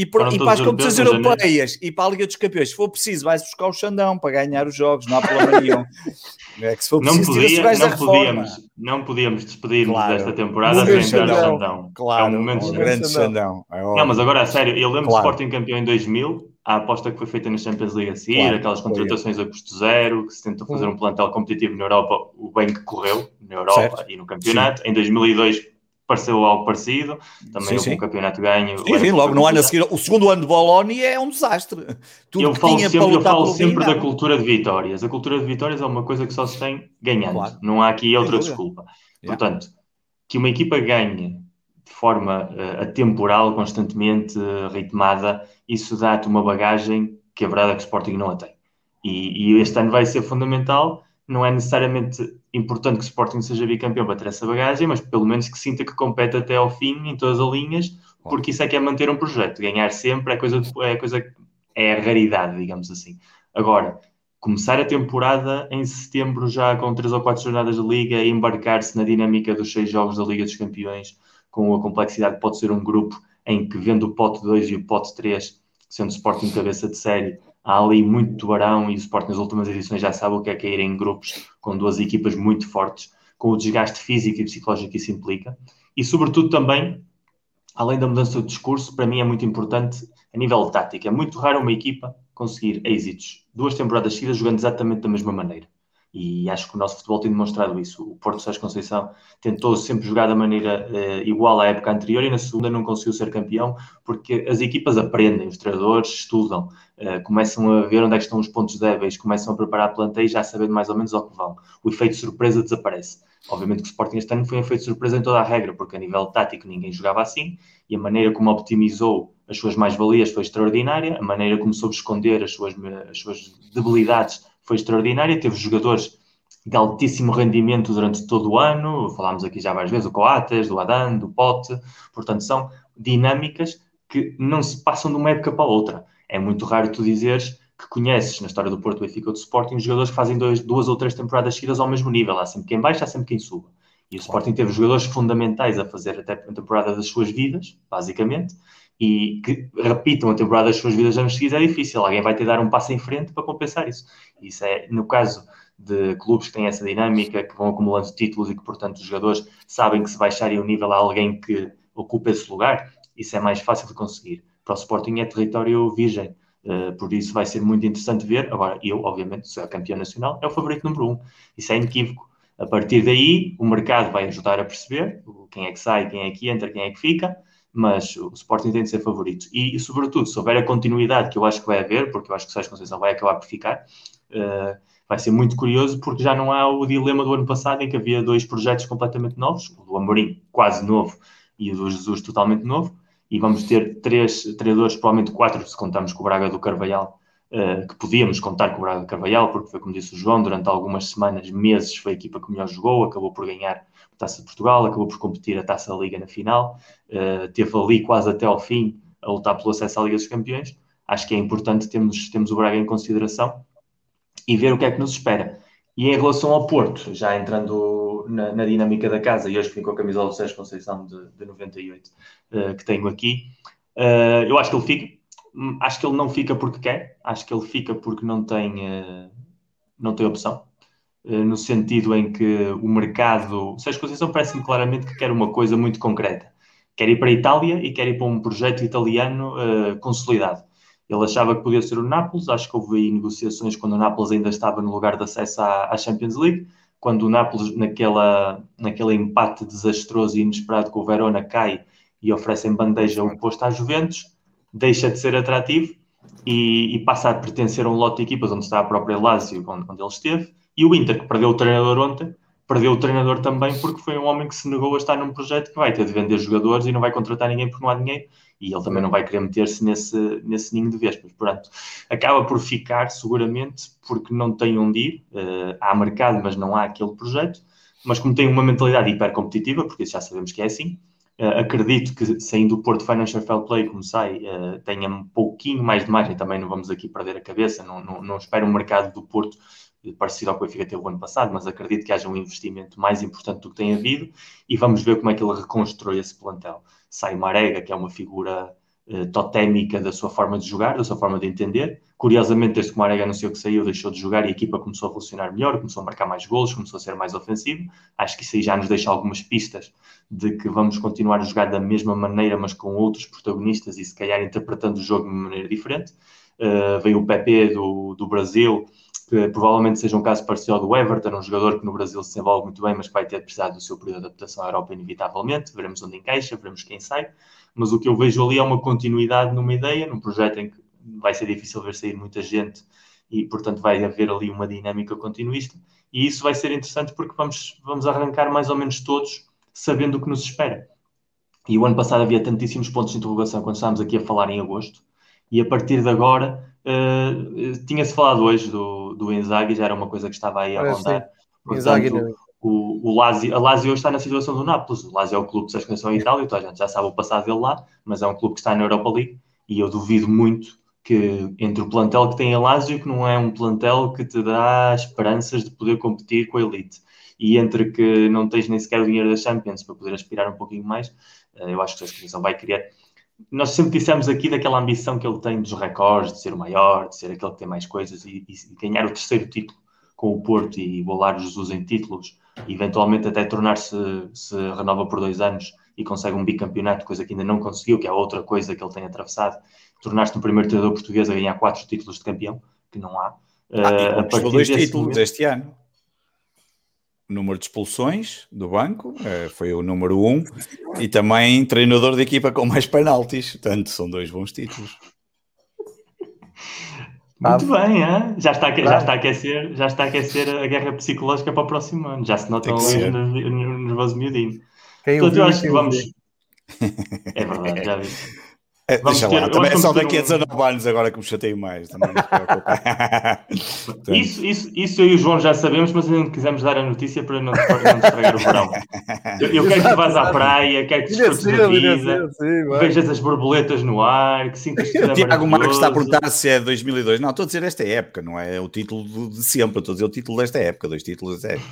E, por, e para as competições europeias e para a Liga dos Campeões, se for preciso, vais buscar o Xandão para ganhar os jogos, não há problema nenhum. É que se for preciso, não, podia, não, podíamos, não podíamos despedir-nos claro. desta temporada sem entrar o Xandão. Claro, é um momento um grande Xandão. É não, mas agora, a sério, eu lembro claro. do Sporting campeão em 2000, a aposta que foi feita na Champions League a seguir, claro, aquelas contratações a custo zero, que se tentou fazer um plantel competitivo na Europa, o bem que correu na Europa certo. e no campeonato. Sim. Em 2002 pareceu algo parecido, também sim, sim. um campeonato ganho. Sim, sim logo no ano a seguir, o segundo ano de Bologna é um desastre. Tudo eu falo sempre, eu falo sempre da cultura de vitórias. A cultura de vitórias é uma coisa que só se tem ganhando, claro. não há aqui outra desculpa. Yeah. Portanto, que uma equipa ganhe de forma uh, atemporal, constantemente uh, ritmada, isso dá-te uma bagagem que a verdade é que o Sporting não a tem. E, e este ano vai ser fundamental não é necessariamente importante que o Sporting seja bicampeão para ter essa bagagem, mas pelo menos que sinta que compete até ao fim em todas as linhas, porque isso é que é manter um projeto. Ganhar sempre é coisa, é coisa é a raridade, digamos assim. Agora, começar a temporada em setembro já com três ou quatro jornadas de liga e embarcar-se na dinâmica dos seis jogos da Liga dos Campeões, com a complexidade que pode ser um grupo em que vendo o pote 2 e o pote 3, sendo o Sporting cabeça de série, há ali muito tubarão e o Sport nas últimas edições já sabe o que é cair em grupos com duas equipas muito fortes, com o desgaste físico e psicológico que isso implica. E, sobretudo, também, além da mudança do discurso, para mim é muito importante a nível tático. É muito raro uma equipa conseguir êxitos duas temporadas seguidas jogando exatamente da mesma maneira e acho que o nosso futebol tem demonstrado isso. O Porto Sérgio Conceição tentou sempre jogar da maneira uh, igual à época anterior e na segunda não conseguiu ser campeão porque as equipas aprendem, os treinadores estudam, uh, começam a ver onde é estão os pontos débeis, começam a preparar a e já sabendo mais ou menos ao que vão. O efeito surpresa desaparece. Obviamente que o Sporting este ano foi um efeito surpresa em toda a regra, porque a nível tático ninguém jogava assim e a maneira como optimizou as suas mais-valias foi extraordinária, a maneira como soube esconder as suas, as suas debilidades foi extraordinária, teve jogadores de altíssimo rendimento durante todo o ano, falámos aqui já várias vezes, o Coates, do Adan, do Pote, portanto são dinâmicas que não se passam de uma época para outra. É muito raro tu dizeres que conheces na história do Porto, Benfica ou do Sporting jogadores que fazem dois, duas ou três temporadas seguidas ao mesmo nível. Há sempre quem baixa, há sempre quem suba. E o Sporting teve jogadores fundamentais a fazer até a temporada das suas vidas, basicamente, e que repitam a temporada das suas vidas anos seguidos é difícil. Alguém vai ter de dar um passo em frente para compensar isso. Isso é, no caso de clubes que têm essa dinâmica, que vão acumulando títulos e que, portanto, os jogadores sabem que se baixarem o nível a alguém que ocupa esse lugar, isso é mais fácil de conseguir. Para o Sporting é território virgem. Uh, por isso vai ser muito interessante ver. Agora, eu, obviamente, sou campeão nacional, é o favorito número um. Isso é inequívoco. A partir daí, o mercado vai ajudar a perceber quem é que sai, quem é que entra, quem é que fica, mas o Sporting tem de ser favorito. E, e sobretudo, se houver a continuidade, que eu acho que vai haver, porque eu acho que o Sérgio Conceição vai acabar por ficar, uh, vai ser muito curioso, porque já não há o dilema do ano passado, em que havia dois projetos completamente novos, o do Amorim quase novo e o do Jesus totalmente novo, e vamos ter três treinadores, provavelmente quatro, se contamos com o Braga do Carvalhal, uh, que podíamos contar com o Braga do Carvalhal, porque foi como disse o João, durante algumas semanas, meses, foi a equipa que melhor jogou, acabou por ganhar Taça de Portugal, acabou por competir a Taça Liga na final, uh, teve ali quase até ao fim a lutar pelo acesso à Liga dos Campeões. Acho que é importante termos, termos o Braga em consideração e ver o que é que nos espera. E em relação ao Porto, já entrando na, na dinâmica da casa, e hoje vim com a camisola do Sérgio Conceição de, de 98, uh, eh, que tenho aqui, uh, eu acho que ele fica. Hum, acho que ele não fica porque quer, acho que ele fica porque não tem, não tem opção. No sentido em que o mercado. Sérgio Conceição parece-me claramente que quer uma coisa muito concreta. Quer ir para a Itália e quer ir para um projeto italiano consolidado ele achava que podia ser o Nápoles, acho que houve negociações quando o Nápoles ainda estava no lugar de acesso à, à Champions League, quando o Nápoles, naquela, naquele empate desastroso e inesperado com o Verona, cai e oferece em bandeja um posto à Juventus, deixa de ser atrativo e, e, passa a pertencer a um lote de equipas onde está a própria Lazio, onde, onde ele esteve, e o Inter, que perdeu o treinador ontem, perdeu o treinador também porque foi um homem que se negou a estar num projeto que vai ter de vender jogadores e não vai contratar ninguém porque não há dinheiro e ele também não vai querer meter-se nesse, nesse ninho de vespas. Portanto, acaba por ficar seguramente porque não tem onde ir. Uh, há mercado, mas não há aquele projeto. Mas como tem uma mentalidade hiper competitiva, porque já sabemos que é assim, uh, acredito que saindo do Porto Financial Fair Play, como sai, uh, tenha um pouquinho mais de margem. Também não vamos aqui perder a cabeça. Não, não, não espero um mercado do Porto parecido ao que o Benfica teve o ano passado, mas acredito que haja um investimento mais importante do que tem havido e vamos ver como é que ele reconstrói esse plantel sai Marega, que é uma figura uh, totémica da sua forma de jogar, da sua forma de entender. Curiosamente, desde que o Marega anunciou que saiu, deixou de jogar e a equipa começou a funcionar melhor, começou a marcar mais golos, começou a ser mais ofensivo. Acho que isso aí já nos deixa algumas pistas de que vamos continuar a jogar da mesma maneira, mas com outros protagonistas e se calhar interpretando o jogo de uma maneira diferente. Uh, veio o Pepe do, do Brasil, que provavelmente seja um caso parecido ao do Everton, um jogador que no Brasil se desenvolve muito bem, mas que vai ter precisado do seu período de adaptação à Europa inevitavelmente, veremos onde encaixa, veremos quem sai, mas o que eu vejo ali é uma continuidade numa ideia, num projeto em que vai ser difícil ver sair muita gente e, portanto, vai haver ali uma dinâmica continuista, e isso vai ser interessante porque vamos, vamos arrancar mais ou menos todos sabendo o que nos espera. E o ano passado havia tantíssimos pontos de interrogação quando estávamos aqui a falar em agosto, e a partir de agora uh, tinha-se falado hoje do, do Inzaghi já era uma coisa que estava aí a rondar. Portanto, o, o Lazio, a Lazio está na situação do Nápoles. O Lazio é o clube de seleção em Itália, então a gente já sabe o passado dele lá, mas é um clube que está na Europa League. E eu duvido muito que entre o plantel que tem a Lazio, que não é um plantel que te dá esperanças de poder competir com a elite, e entre que não tens nem sequer o dinheiro da Champions para poder aspirar um pouquinho mais, eh, eu acho que a exposição vai criar nós sempre dissemos aqui daquela ambição que ele tem dos recordes, de ser o maior, de ser aquele que tem mais coisas e, e ganhar o terceiro título com o Porto e igualar o Jesus em títulos, e eventualmente até tornar-se, se renova por dois anos e consegue um bicampeonato, coisa que ainda não conseguiu, que é outra coisa que ele tem atravessado, tornar-se o primeiro treinador português a ganhar quatro títulos de campeão, que não há. Ah, uh, a partir dois títulos momento, este ano número de expulsões do banco, eh, foi o número um, e também treinador de equipa com mais penaltis. Portanto, são dois bons títulos. Muito bem, hein? Já, está, já, está a aquecer, já está a aquecer a guerra psicológica para o próximo ano. Já se notam ali no nervoso miudinho. Quem Portanto, eu acho que vamos. É verdade, já vi. É, deixa ter, lá, também é só daqui a 19 anos agora que me chateio mais. isso, isso, isso eu e o João já sabemos, mas ainda quisemos dar a notícia para não, para não estragar o verão. Eu, eu quero que vás à praia, quero que desfrutes da vida, vejas as borboletas no ar, que sintas que O Tiago Marques está a perguntar se é 2002. Não, estou a dizer esta época, não é o título de sempre, estou a dizer o título desta época, dois títulos desta época.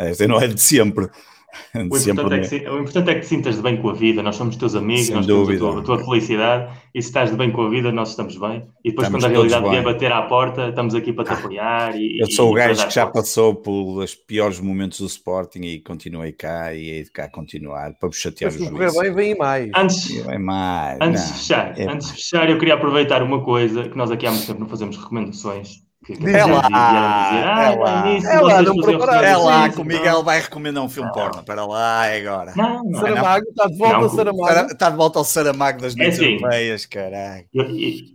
Este não é de sempre. O importante, é que, o importante, é que, te sintas de bem com a vida. Nós somos teus amigos, Sem nós dúvida. temos a tua, a tua, felicidade. E se estás de bem com a vida, nós estamos bem. E depois, estamos quando a realidade vier bater à porta, estamos aqui para te apoiar. E, eu sou o gajo que já passou pelos piores momentos do Sporting e continuei cá e hei de cá continuar para vos chatear os juízes. bem, vem mais. Antes, vem mais. Antes, de fechar, é antes de fechar, eu queria aproveitar uma coisa que nós aqui há muito tempo não fazemos recomendações que, é lá, é lá, é lá, não é lá que o Miguel vai recomendar um filme porno. Para lá, é agora. Não, não, Saramago, está de volta ao Saramago. Está de volta ao Saramago das noites é assim, europeias, caralho. Eu,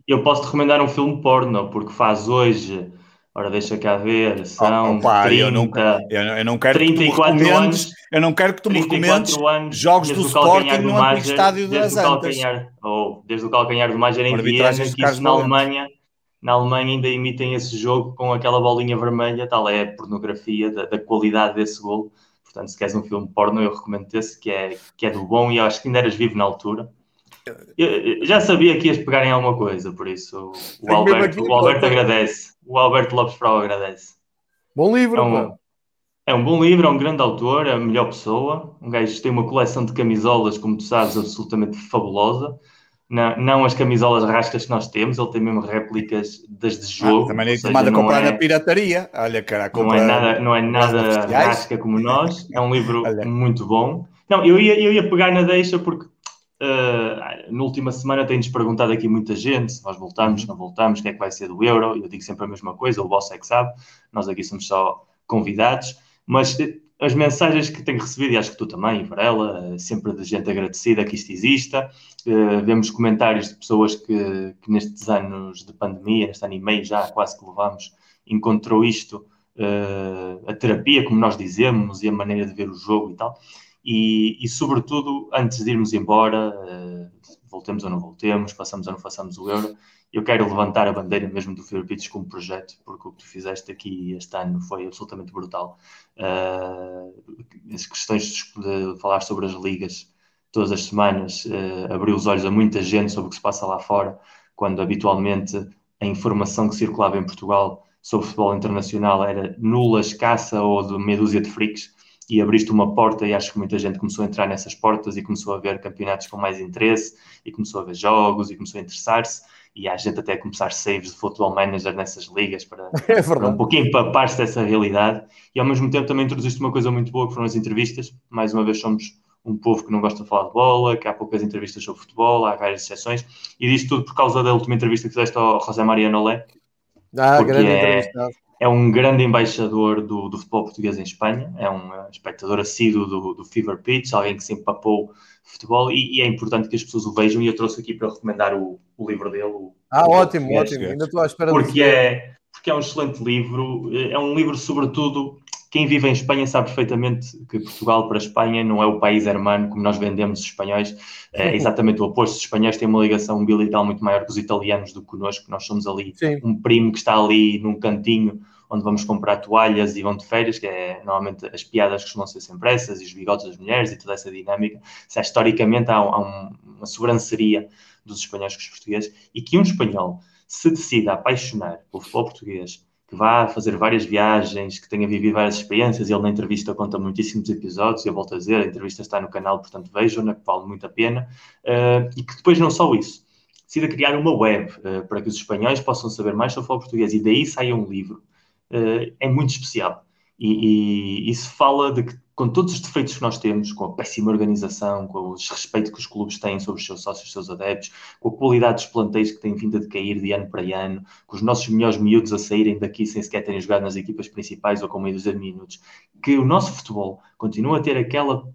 eu posso te recomendar um filme porno, porque faz hoje... Ora, deixa cá ver, são Opa, 30, eu não, eu, eu não quero 34 que anos, eu não quero que tu me recomendes anos, jogos do Sporting no antigo estádio das Antas. Ou desde o calcanhar do Major em Viena, que isso na Alemanha na Alemanha ainda emitem esse jogo com aquela bolinha vermelha, tal é a pornografia da, da qualidade desse gol. Portanto, se queres um filme porno, eu recomendo esse, que é, que é do bom e eu acho que ainda eras vivo na altura. Eu, já sabia que ias pegar em alguma coisa, por isso o Alberto, o Alberto agradece. O Alberto Lopes Frau agradece. Bom livro, é um, é um bom livro, é um grande autor, é a melhor pessoa. Um gajo que tem uma coleção de camisolas, como tu sabes, absolutamente fabulosa não, não as camisolas rascas que nós temos, ele tem mesmo réplicas das de ah, jogo. Ah, também é tomada a comprar é, na pirataria. Olha, cara, não é nada, não é nada rasca como nós. É um livro Olha. muito bom. Não, eu ia, eu ia pegar na deixa porque uh, na última semana tem-nos perguntado aqui muita gente se nós voltamos, uhum. não voltamos, o que é que vai ser do euro. Eu digo sempre a mesma coisa, o vosso é que sabe, nós aqui somos só convidados. Mas as mensagens que tenho recebido, e acho que tu também, Varela, sempre de gente agradecida que isto exista. Uh, vemos comentários de pessoas que, que, nestes anos de pandemia, neste ano e meio já quase que levamos, encontrou isto, uh, a terapia, como nós dizemos, e a maneira de ver o jogo e tal. E, e sobretudo, antes de irmos embora, uh, voltemos ou não voltemos, passamos ou não façamos o euro, eu quero levantar a bandeira mesmo do Fear Pitch como projeto, porque o que tu fizeste aqui este ano foi absolutamente brutal. Uh, as questões de falar sobre as ligas todas as semanas uh, abriu os olhos a muita gente sobre o que se passa lá fora, quando habitualmente a informação que circulava em Portugal sobre futebol internacional era nula, escassa ou de meia dúzia de freaks e abriste uma porta e acho que muita gente começou a entrar nessas portas e começou a ver campeonatos com mais interesse e começou a ver jogos e começou a interessar-se e há gente até a começar saves de futebol manager nessas ligas para, é para um pouquinho empapar-se dessa realidade e ao mesmo tempo também introduziste uma coisa muito boa que foram as entrevistas. Mais uma vez somos um povo que não gosta de falar de bola, que há poucas entrevistas sobre futebol, há várias exceções, e disto tudo por causa da última entrevista que fizeste ao José Maria Nolé. Ah, grande é, entrevista. É um grande embaixador do, do, futebol português em Espanha, é um espectador assíduo do, do Fever Pitch, alguém que se empapou futebol e, e, é importante que as pessoas o vejam e eu trouxe aqui para recomendar o, o livro dele. O, ah, ótimo, ótimo, ainda estou à espera porque é Porque é um excelente livro, é um livro sobretudo, quem vive em Espanha sabe perfeitamente que Portugal para a Espanha não é o país hermano como nós vendemos os espanhóis, é exatamente o oposto, os espanhóis têm uma ligação umbilical muito maior que os italianos do que connosco, nós somos ali Sim. um primo que está ali num cantinho onde vamos comprar toalhas e vão de férias, que é normalmente as piadas costumam ser sempre essas, e os bigodes das mulheres e toda essa dinâmica. Se historicamente há, há um, uma sobranceria dos espanhóis com os portugueses e que um espanhol se decida apaixonar pelo futebol português, que vá fazer várias viagens, que tenha vivido várias experiências, ele na entrevista conta muitíssimos episódios, e eu volto a dizer, a entrevista está no canal, portanto vejam-na, que vale muito a pena, uh, e que depois não só isso, decida criar uma web uh, para que os espanhóis possam saber mais sobre o futebol português, e daí saia um livro uh, é muito especial. E, e isso fala de que, com todos os defeitos que nós temos, com a péssima organização, com o desrespeito que os clubes têm sobre os seus sócios, os seus adeptos, com a qualidade dos planteios que têm vindo a decair de ano para ano, com os nossos melhores miúdos a saírem daqui sem sequer terem jogado nas equipas principais ou com meio dos minutos, que o nosso futebol continua a ter aquela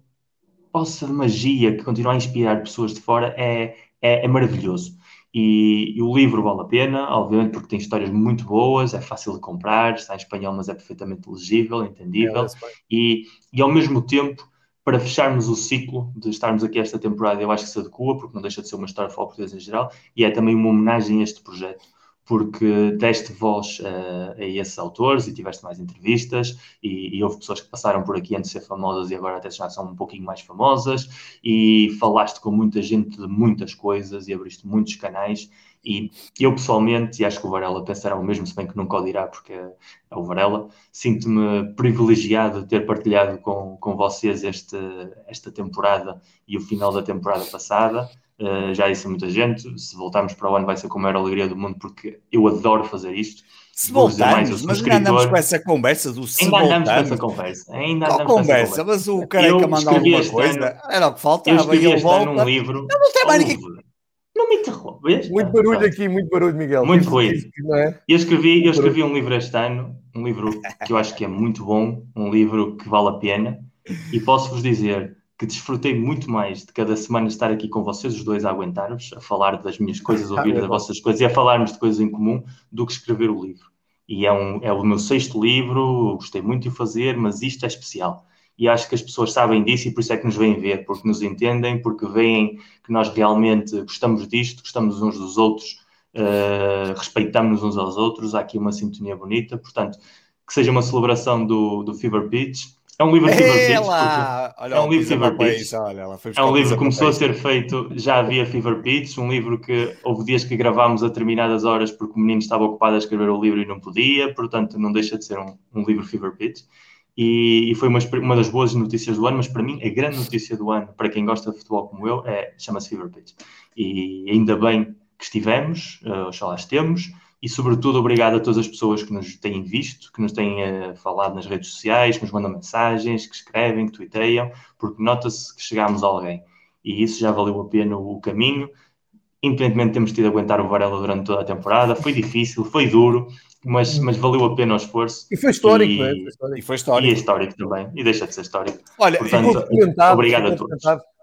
poça de magia que continua a inspirar pessoas de fora, é, é, é maravilhoso. E, e, o livro vale a pena, obviamente, porque tem histórias muito boas, é fácil de comprar, está em espanhol, mas é perfeitamente legível, entendível. É, e, e ao mesmo tempo, para fecharmos o ciclo de estarmos aqui esta temporada, eu acho que se adequa, porque não deixa de ser uma história de futebol portuguesa em geral, e é também uma homenagem a este projeto. Porque deste voz uh, a esses autores e tiveste mais entrevistas e, e, houve pessoas que passaram por aqui antes de ser famosas e agora até já são um pouquinho mais famosas e falaste com muita gente de muitas coisas e abriste muitos canais e eu pessoalmente, e acho que o Varela pensará o mesmo, se bem que nunca o dirá porque é o Varela, sinto-me privilegiado de ter partilhado com, com vocês este, esta temporada e o final da temporada passada Uh, já disse a muita gente, se voltarmos para o ano vai ser com a maior alegria do mundo, porque eu adoro fazer isto. Se voltarmos, mas ainda andamos com essa conversa do se Ainda andamos com essa conversa. Ainda Qual andamos conversa? Mas o careca mandar alguma coisa. Ano, era o que faltava. Eu escrevi este volta. ano um livro. Eu não tenho mais ninguém. Não me interrompes. Muito barulho aqui, muito barulho, Miguel. Muito ruído. É? Eu, escrevi, eu escrevi um livro este ano, um livro que eu acho que é muito bom, um livro que vale a pena, e posso-vos dizer que desfrutei muito mais de cada semana estar aqui com vocês, os dois, a aguentar-vos, a falar das minhas coisas, a ouvir das vossas coisas e a falarmos de coisas em comum, do que escrever o livro. E é, um, é o meu sexto livro, gostei muito de o fazer, mas isto é especial. E acho que as pessoas sabem disso e por isso é que nos vêm ver, porque nos entendem, porque veem que nós realmente gostamos disto, gostamos uns dos outros, uh, respeitamos uns aos outros, há aqui uma sintonia bonita, portanto, que seja uma celebração do, do Fever Pitch é um livro Fever Pitch. Olha, é um livro Fever Pitch. Olha, é um livro que começou a ser feito, já havia Fever Pitch, um livro que houve dias que gravámos a determinadas horas porque o menino estava ocupado a escrever o livro e não podia, portanto não deixa de ser um, um livro Fever Pitch. E, e, foi uma, uma das boas notícias do ano, mas para mim a grande notícia do ano, para quem gosta de futebol como eu, é chama-se Fever Pitch. E ainda bem que estivemos, uh, oxalá estemos, e, sobretudo, obrigado a todas as pessoas que nos têm visto, que nos têm uh, falado nas redes sociais, que nos mandam mensagens, que escrevem, que twitteiam, porque nota-se que chegámos a alguém. E isso já valeu a pena o caminho. Independentemente de termos tido a aguentar o Varela durante toda a temporada, foi difícil, foi duro, mas, mas valeu a pena o esforço. E foi histórico, e, é? Foi histórico. E foi histórico. E é histórico também, e deixa de ser histórico. Olha, Portanto, obrigado a todos.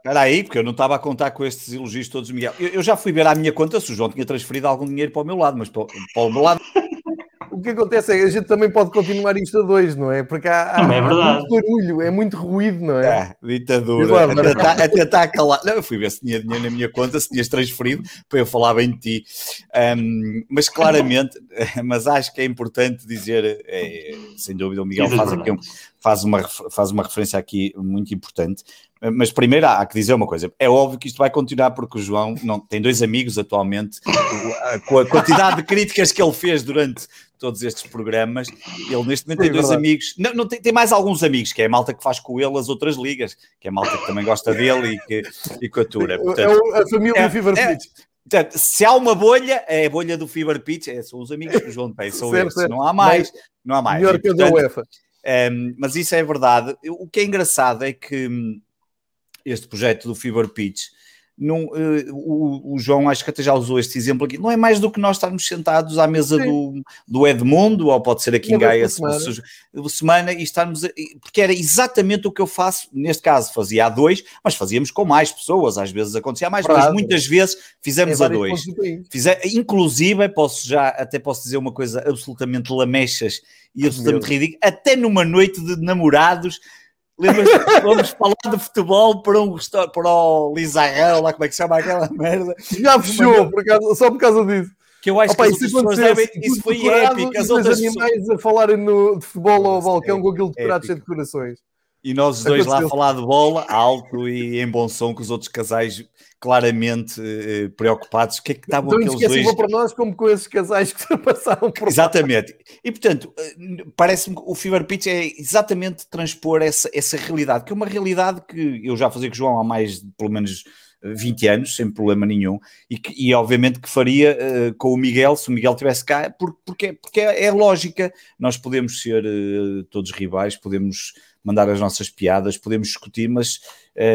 Espera aí, porque eu não estava a contar com estes elogios todos, Miguel. Eu, eu, já fui ver à minha conta se o João tinha transferido algum dinheiro para o meu lado, mas para, para o meu lado. O que acontece é que a gente também pode continuar isto a dois, não é? Porque há, há, é há muito barulho, é muito ruído, não é? É, ditadura. a, tentar, a tentar calar. Não, eu fui ver se tinha dinheiro na minha conta, se tinhas transferido, para eu falar bem de ti. Um, mas claramente, mas acho que é importante dizer, é, sem dúvida, o Miguel faz aqui um, faz uma, faz uma referência aqui muito importante. Mas primeiro há que dizer uma coisa: é óbvio que isto vai continuar porque o João não, tem dois amigos atualmente, com a quantidade de críticas que ele fez durante todos estes programas. Ele neste momento tem dois verdade. amigos, não, não tem, tem, mais alguns amigos, que é a malta que faz com ele as outras ligas, que é a malta que também gosta dele e que, e que atura. Portanto, é a família é, Fever é, Pitch. Portanto, se há uma bolha, é a bolha do Fever Pitch, é, são os amigos do João Pé, são certo, Não há mais, não há mais. Melhor e, portanto, que a da UEFA. Um, ehm, mas isso é verdade. O que é engraçado é que hum, este projeto do Fever Pitch, uh, o, o, João acho que até já usou este exemplo aqui, não é mais do que nós estarmos sentados à mesa do, do Edmundo, ou pode ser aqui em Gaia semana. semana, e estarmos, a, porque era exatamente o que eu faço, neste caso fazia a dois, mas fazíamos com mais pessoas, às vezes acontecia mais, mas muitas vezes fizemos é a dois. Fizer, inclusive, posso já, até posso dizer uma coisa absolutamente lamechas e absolutamente ridículo, até numa noite de namorados, lembras vamos falar de futebol para um para o Lizarrão, lá como é que se chama aquela merda. Já fechou, por causa, só por causa disso. Que eu acho Opa, que as pessoas devem, isso foi épico. As outras animais pessoas... a falarem no, de futebol ao balcão é, com aquilo decorado cheio de corações. E nós os dois lá a falar de bola, alto e em bom som, com os outros casais claramente eh, preocupados. O que é que estavam então, aqueles dois? para nós como com esses casais que passaram por Exatamente. Lá. E portanto, eh, parece-me que o Fever Pitch é exatamente transpor essa, essa realidade, que é uma realidade que eu já fazia com o João há mais de pelo menos 20 anos, sem problema nenhum, e, que, e obviamente que faria uh, com o Miguel, se o Miguel estivesse cá, porque, porque é, é lógica, nós podemos ser uh, todos rivais, podemos mandar as nossas piadas, podemos discutir, mas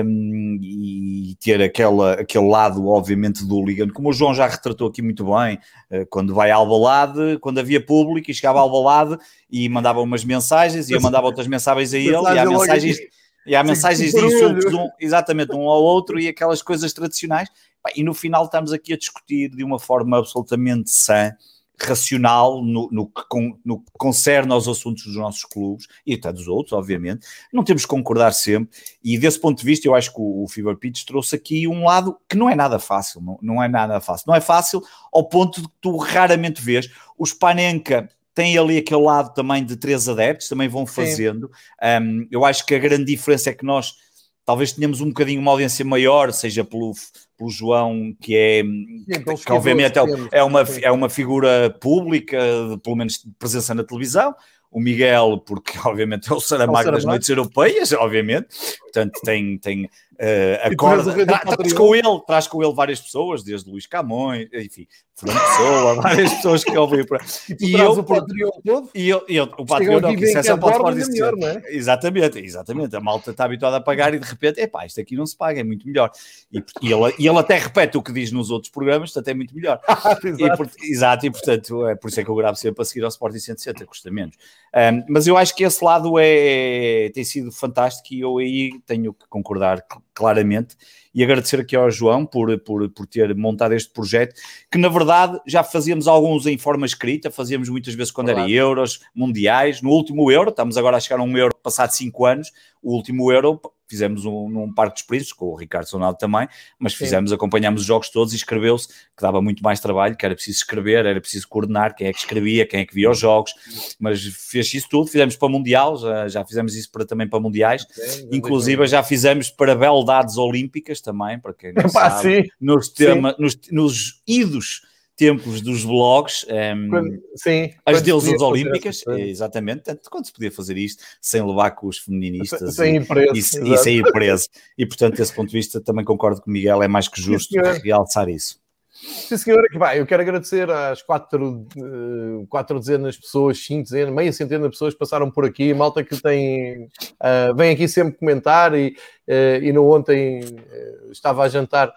um, e ter aquela, aquele lado, obviamente, do hooligan, como o João já retratou aqui muito bem, uh, quando vai ao balade, quando havia público e chegava ao balade e mandava umas mensagens e eu mandava outras mensagens a ele e há mensagens, e há mensagens de insultos um, exatamente um ao outro e aquelas coisas tradicionais. E no final estamos aqui a discutir de uma forma absolutamente sã racional no, no, que con, no que concerne aos assuntos dos nossos clubes e até dos outros, obviamente. Não temos que concordar sempre, e desse ponto de vista, eu acho que o, o Fever Pitch trouxe aqui um lado que não é nada fácil, não, não é nada fácil. Não é fácil ao ponto de que tu raramente vês. Os Panenka tem ali aquele lado também de três adeptos, também vão fazendo. Um, eu acho que a grande diferença é que nós talvez tenhamos um bocadinho uma audiência maior, seja pelo, pelo João, que é Sim, que, que obviamente é, é, uma, é uma figura pública, pelo menos de presença na televisão, o Miguel, porque obviamente é o Saramago das noites europeias, obviamente, portanto tem, tem uh, acorda, tra, traz com ele, traz com ele várias pessoas, desde Luís Camões, enfim, Fernando Pessoa, várias pessoas que ouvem para. E, e eu, o Patreon todo? E eu, eu, o Patreon não, que isso é só para o melhor, não é? Exatamente, exatamente. A malta está habituada a pagar e de repente, epá, isto aqui não se paga, é muito melhor. E, e, ele, e ele até repete o que diz nos outros programas, portanto é muito melhor. exato. E, por, exato, e portanto é por isso é que eu gravo sempre a seguir ao Sporting 160, custa menos. Um, mas eu acho que esse lado é, tem sido fantástico e eu aí tenho que concordar claramente e agradecer aqui ao João por, por, por ter montado este projeto, que na verdade já fazíamos alguns em forma escrita, fazíamos muitas vezes quando claro. era euros, mundiais, no último euro, estamos agora a chegar a um euro passado cinco anos, o último euro fizemos um, num Parque dos Príncipes, com o Ricardo Sonado também, mas fizemos, Sim. acompanhámos os jogos todos e escreveu-se, que dava muito mais trabalho, que era preciso escrever, era preciso coordenar quem é que escrevia, quem é que via os jogos, mas fez isso tudo, fizemos para Mundial, já, já fizemos isso para, também para Mundiais, Sim, inclusive já fizemos para beldades olímpicas também, para quem não Epá, sabe, nos, tema, nos, nos idos tempos dos blogs, um, ehm, quando, sim, as deusas olímpicas, é, exatamente, tanto quando se podia fazer isto sem levar com os feministas sem preso, e, e, sem ir preso. E portanto, desse ponto de vista, também concordo com o Miguel, é mais que justo realçar isso. Sim, senhora, que vai, eu quero agradecer às quatro, uh, quatro dezenas de pessoas, cinco dezenas, meia centena de pessoas que passaram por aqui, malta que tem, uh, vem aqui sempre comentar e, uh, e no ontem estava a jantar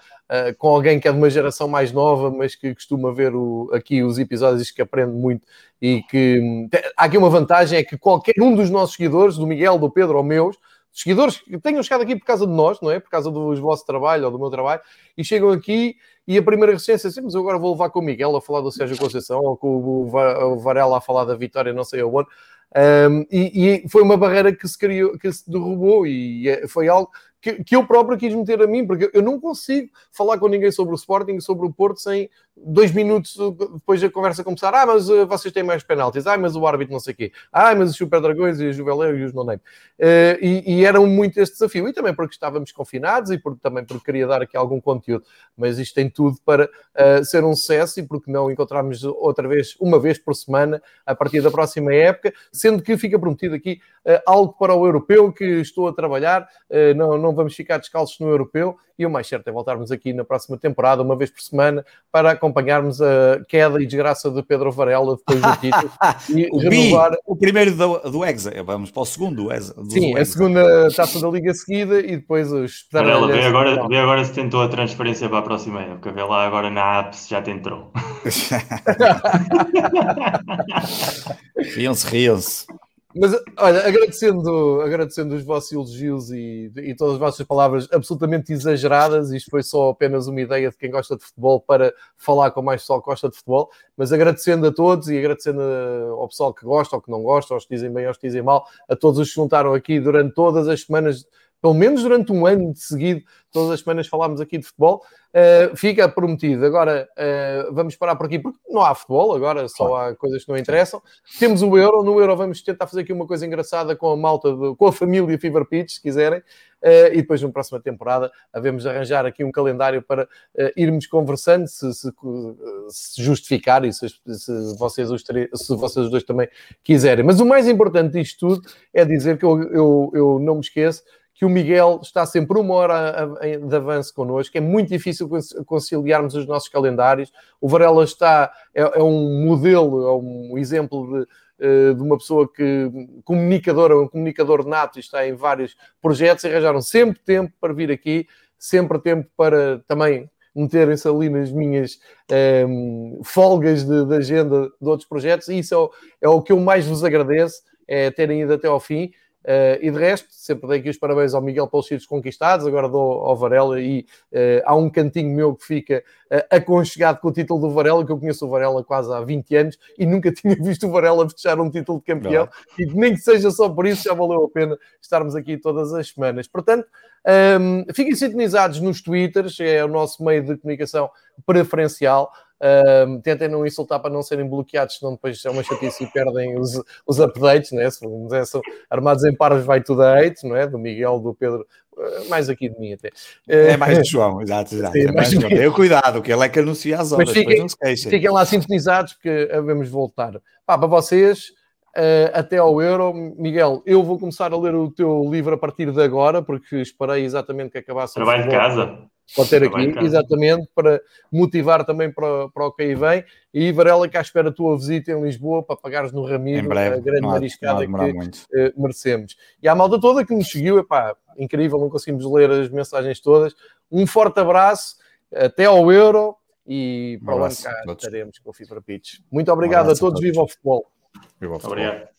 com alguém que é de uma geração mais nova, mas que costuma ver o, aqui os episódios que aprende muito e que hum, há aqui uma vantagem, é que qualquer um dos nossos seguidores, do Miguel, do Pedro ou meus, seguidores que tenham chegado aqui por causa de nós, não é? Por causa do vosso trabalho ou do meu trabalho, e chegam aqui e a primeira resistência é assim, mas eu agora vou levar com o Miguel a falar do Sérgio Conceição ou com o Varela a falar da vitória, não sei aonde. Um, e, e, foi uma barreira que se criou, que se derrubou e é, foi algo que, que, eu próprio quis meter a mim, porque eu não consigo falar com ninguém sobre o Sporting, sobre o Porto, sem dois minutos depois da conversa começar. Ah, mas uh, vocês têm mais penaltis. Ah, mas o árbitro não sei o quê. Ah, mas os Super Dragões e os Juveléu e os Non-Name. Uh, e, e era muito este desafio. E também porque estávamos confinados e porque, também porque queria dar aqui algum conteúdo. Mas isto tem tudo para uh, ser um sucesso e porque não encontrarmos outra vez, uma vez por semana, a partir da próxima época, sendo que fica prometido aqui algo para o europeu que estou a trabalhar. não, não vamos ficar descalços no europeu e o mais certo é voltarmos aqui na próxima temporada, uma vez por semana, para acompanharmos a queda e desgraça de Pedro Varela depois do título. e o, renovar... B, o primeiro do, do Exa, vamos para o segundo. Do Sim, a segunda taça da Liga seguida e depois os Varela, vê agora, vê agora se tentou a transferência para a próxima época, vê lá agora na app se já tentou. riam-se, riam-se. Mas, olha, agradecendo, agradecendo os vossos elogios e, e, todas as vossas palavras absolutamente exageradas, isto foi só apenas uma ideia de quem gosta de futebol para falar com mais pessoal que gosta de futebol, mas agradecendo a todos e agradecendo ao pessoal que gosta ou que não gosta, aos que dizem bem, aos que dizem mal, a todos os que juntaram aqui durante todas as semanas pelo menos durante um ano de seguido, todas as semanas falámos aqui de futebol. Uh, fica prometido. Agora uh, vamos parar por aqui, porque não há futebol, agora só claro. há coisas que não interessam. Temos o Euro, no Euro vamos tentar fazer aqui uma coisa engraçada com a malta, de, com a família Fever Pitch, se quiserem. Uh, e depois, na próxima temporada, havemos arranjar aqui um calendário para irmos conversando, se, se, se justificar e se, se, vocês os se vocês os dois também quiserem. Mas o mais importante disto tudo é dizer que eu, eu, eu não me esqueço que o Miguel está sempre uma hora de avanço connosco, é muito difícil conciliarmos os nossos calendários. O Varela está, é, é um modelo, é um exemplo de, eh, de uma pessoa que comunicadora, um comunicador nato, está em vários projetos. Arranjaram sempre tempo para vir aqui, sempre tempo para também meterem-se ali nas minhas um, ehm, folgas de, de, agenda de outros projetos, e isso é o, é o que eu mais vos agradeço, é terem ido até ao fim Uh, e de resto, sempre dei aqui os parabéns ao Miguel pelos títulos conquistados, agora dou ao Varela e uh, há um cantinho meu que fica uh, aconchegado com o título do Varela, que eu conheço o Varela quase há 20 anos e nunca tinha visto o Varela fechar um título de campeão Não. e nem que seja só por isso já valeu a pena estarmos aqui todas as semanas. Portanto, um, fiquem sintonizados nos Twitters, é o nosso meio de comunicação preferencial. Um, tentem não insultar para não serem bloqueados, senão depois é uma chatice e perdem os, os updates, né? se é, são armados em pares vai tudo a hate, não é? Do Miguel, do Pedro, eh, mais aqui de mim até. É mais do João, exato, exato. Sim, é mais João. Eu cuidado, que ele é que anuncia as horas, Mas fiquem, não se queixem. Fiquem lá sintonizados, porque vamos voltar. Pá, para vocês, uh, até ao Euro. Miguel, eu vou começar a ler o teu livro a partir de agora, porque esperei exatamente que acabasse. Trabalho de casa. Pode ter aqui, exatamente, para motivar também para, para o que aí vem. E Varela, que à espera a tua visita em Lisboa para pagares no Ramiro breve, a grande mariscada que uh, merecemos. E à malta toda que nos seguiu, epá, incrível, não conseguimos ler as mensagens todas. Um forte abraço, até ao Euro e para o ano cá estaremos com o FIFA Pitch. Muito obrigado um a todos, a todos. viva o futebol! Obrigado.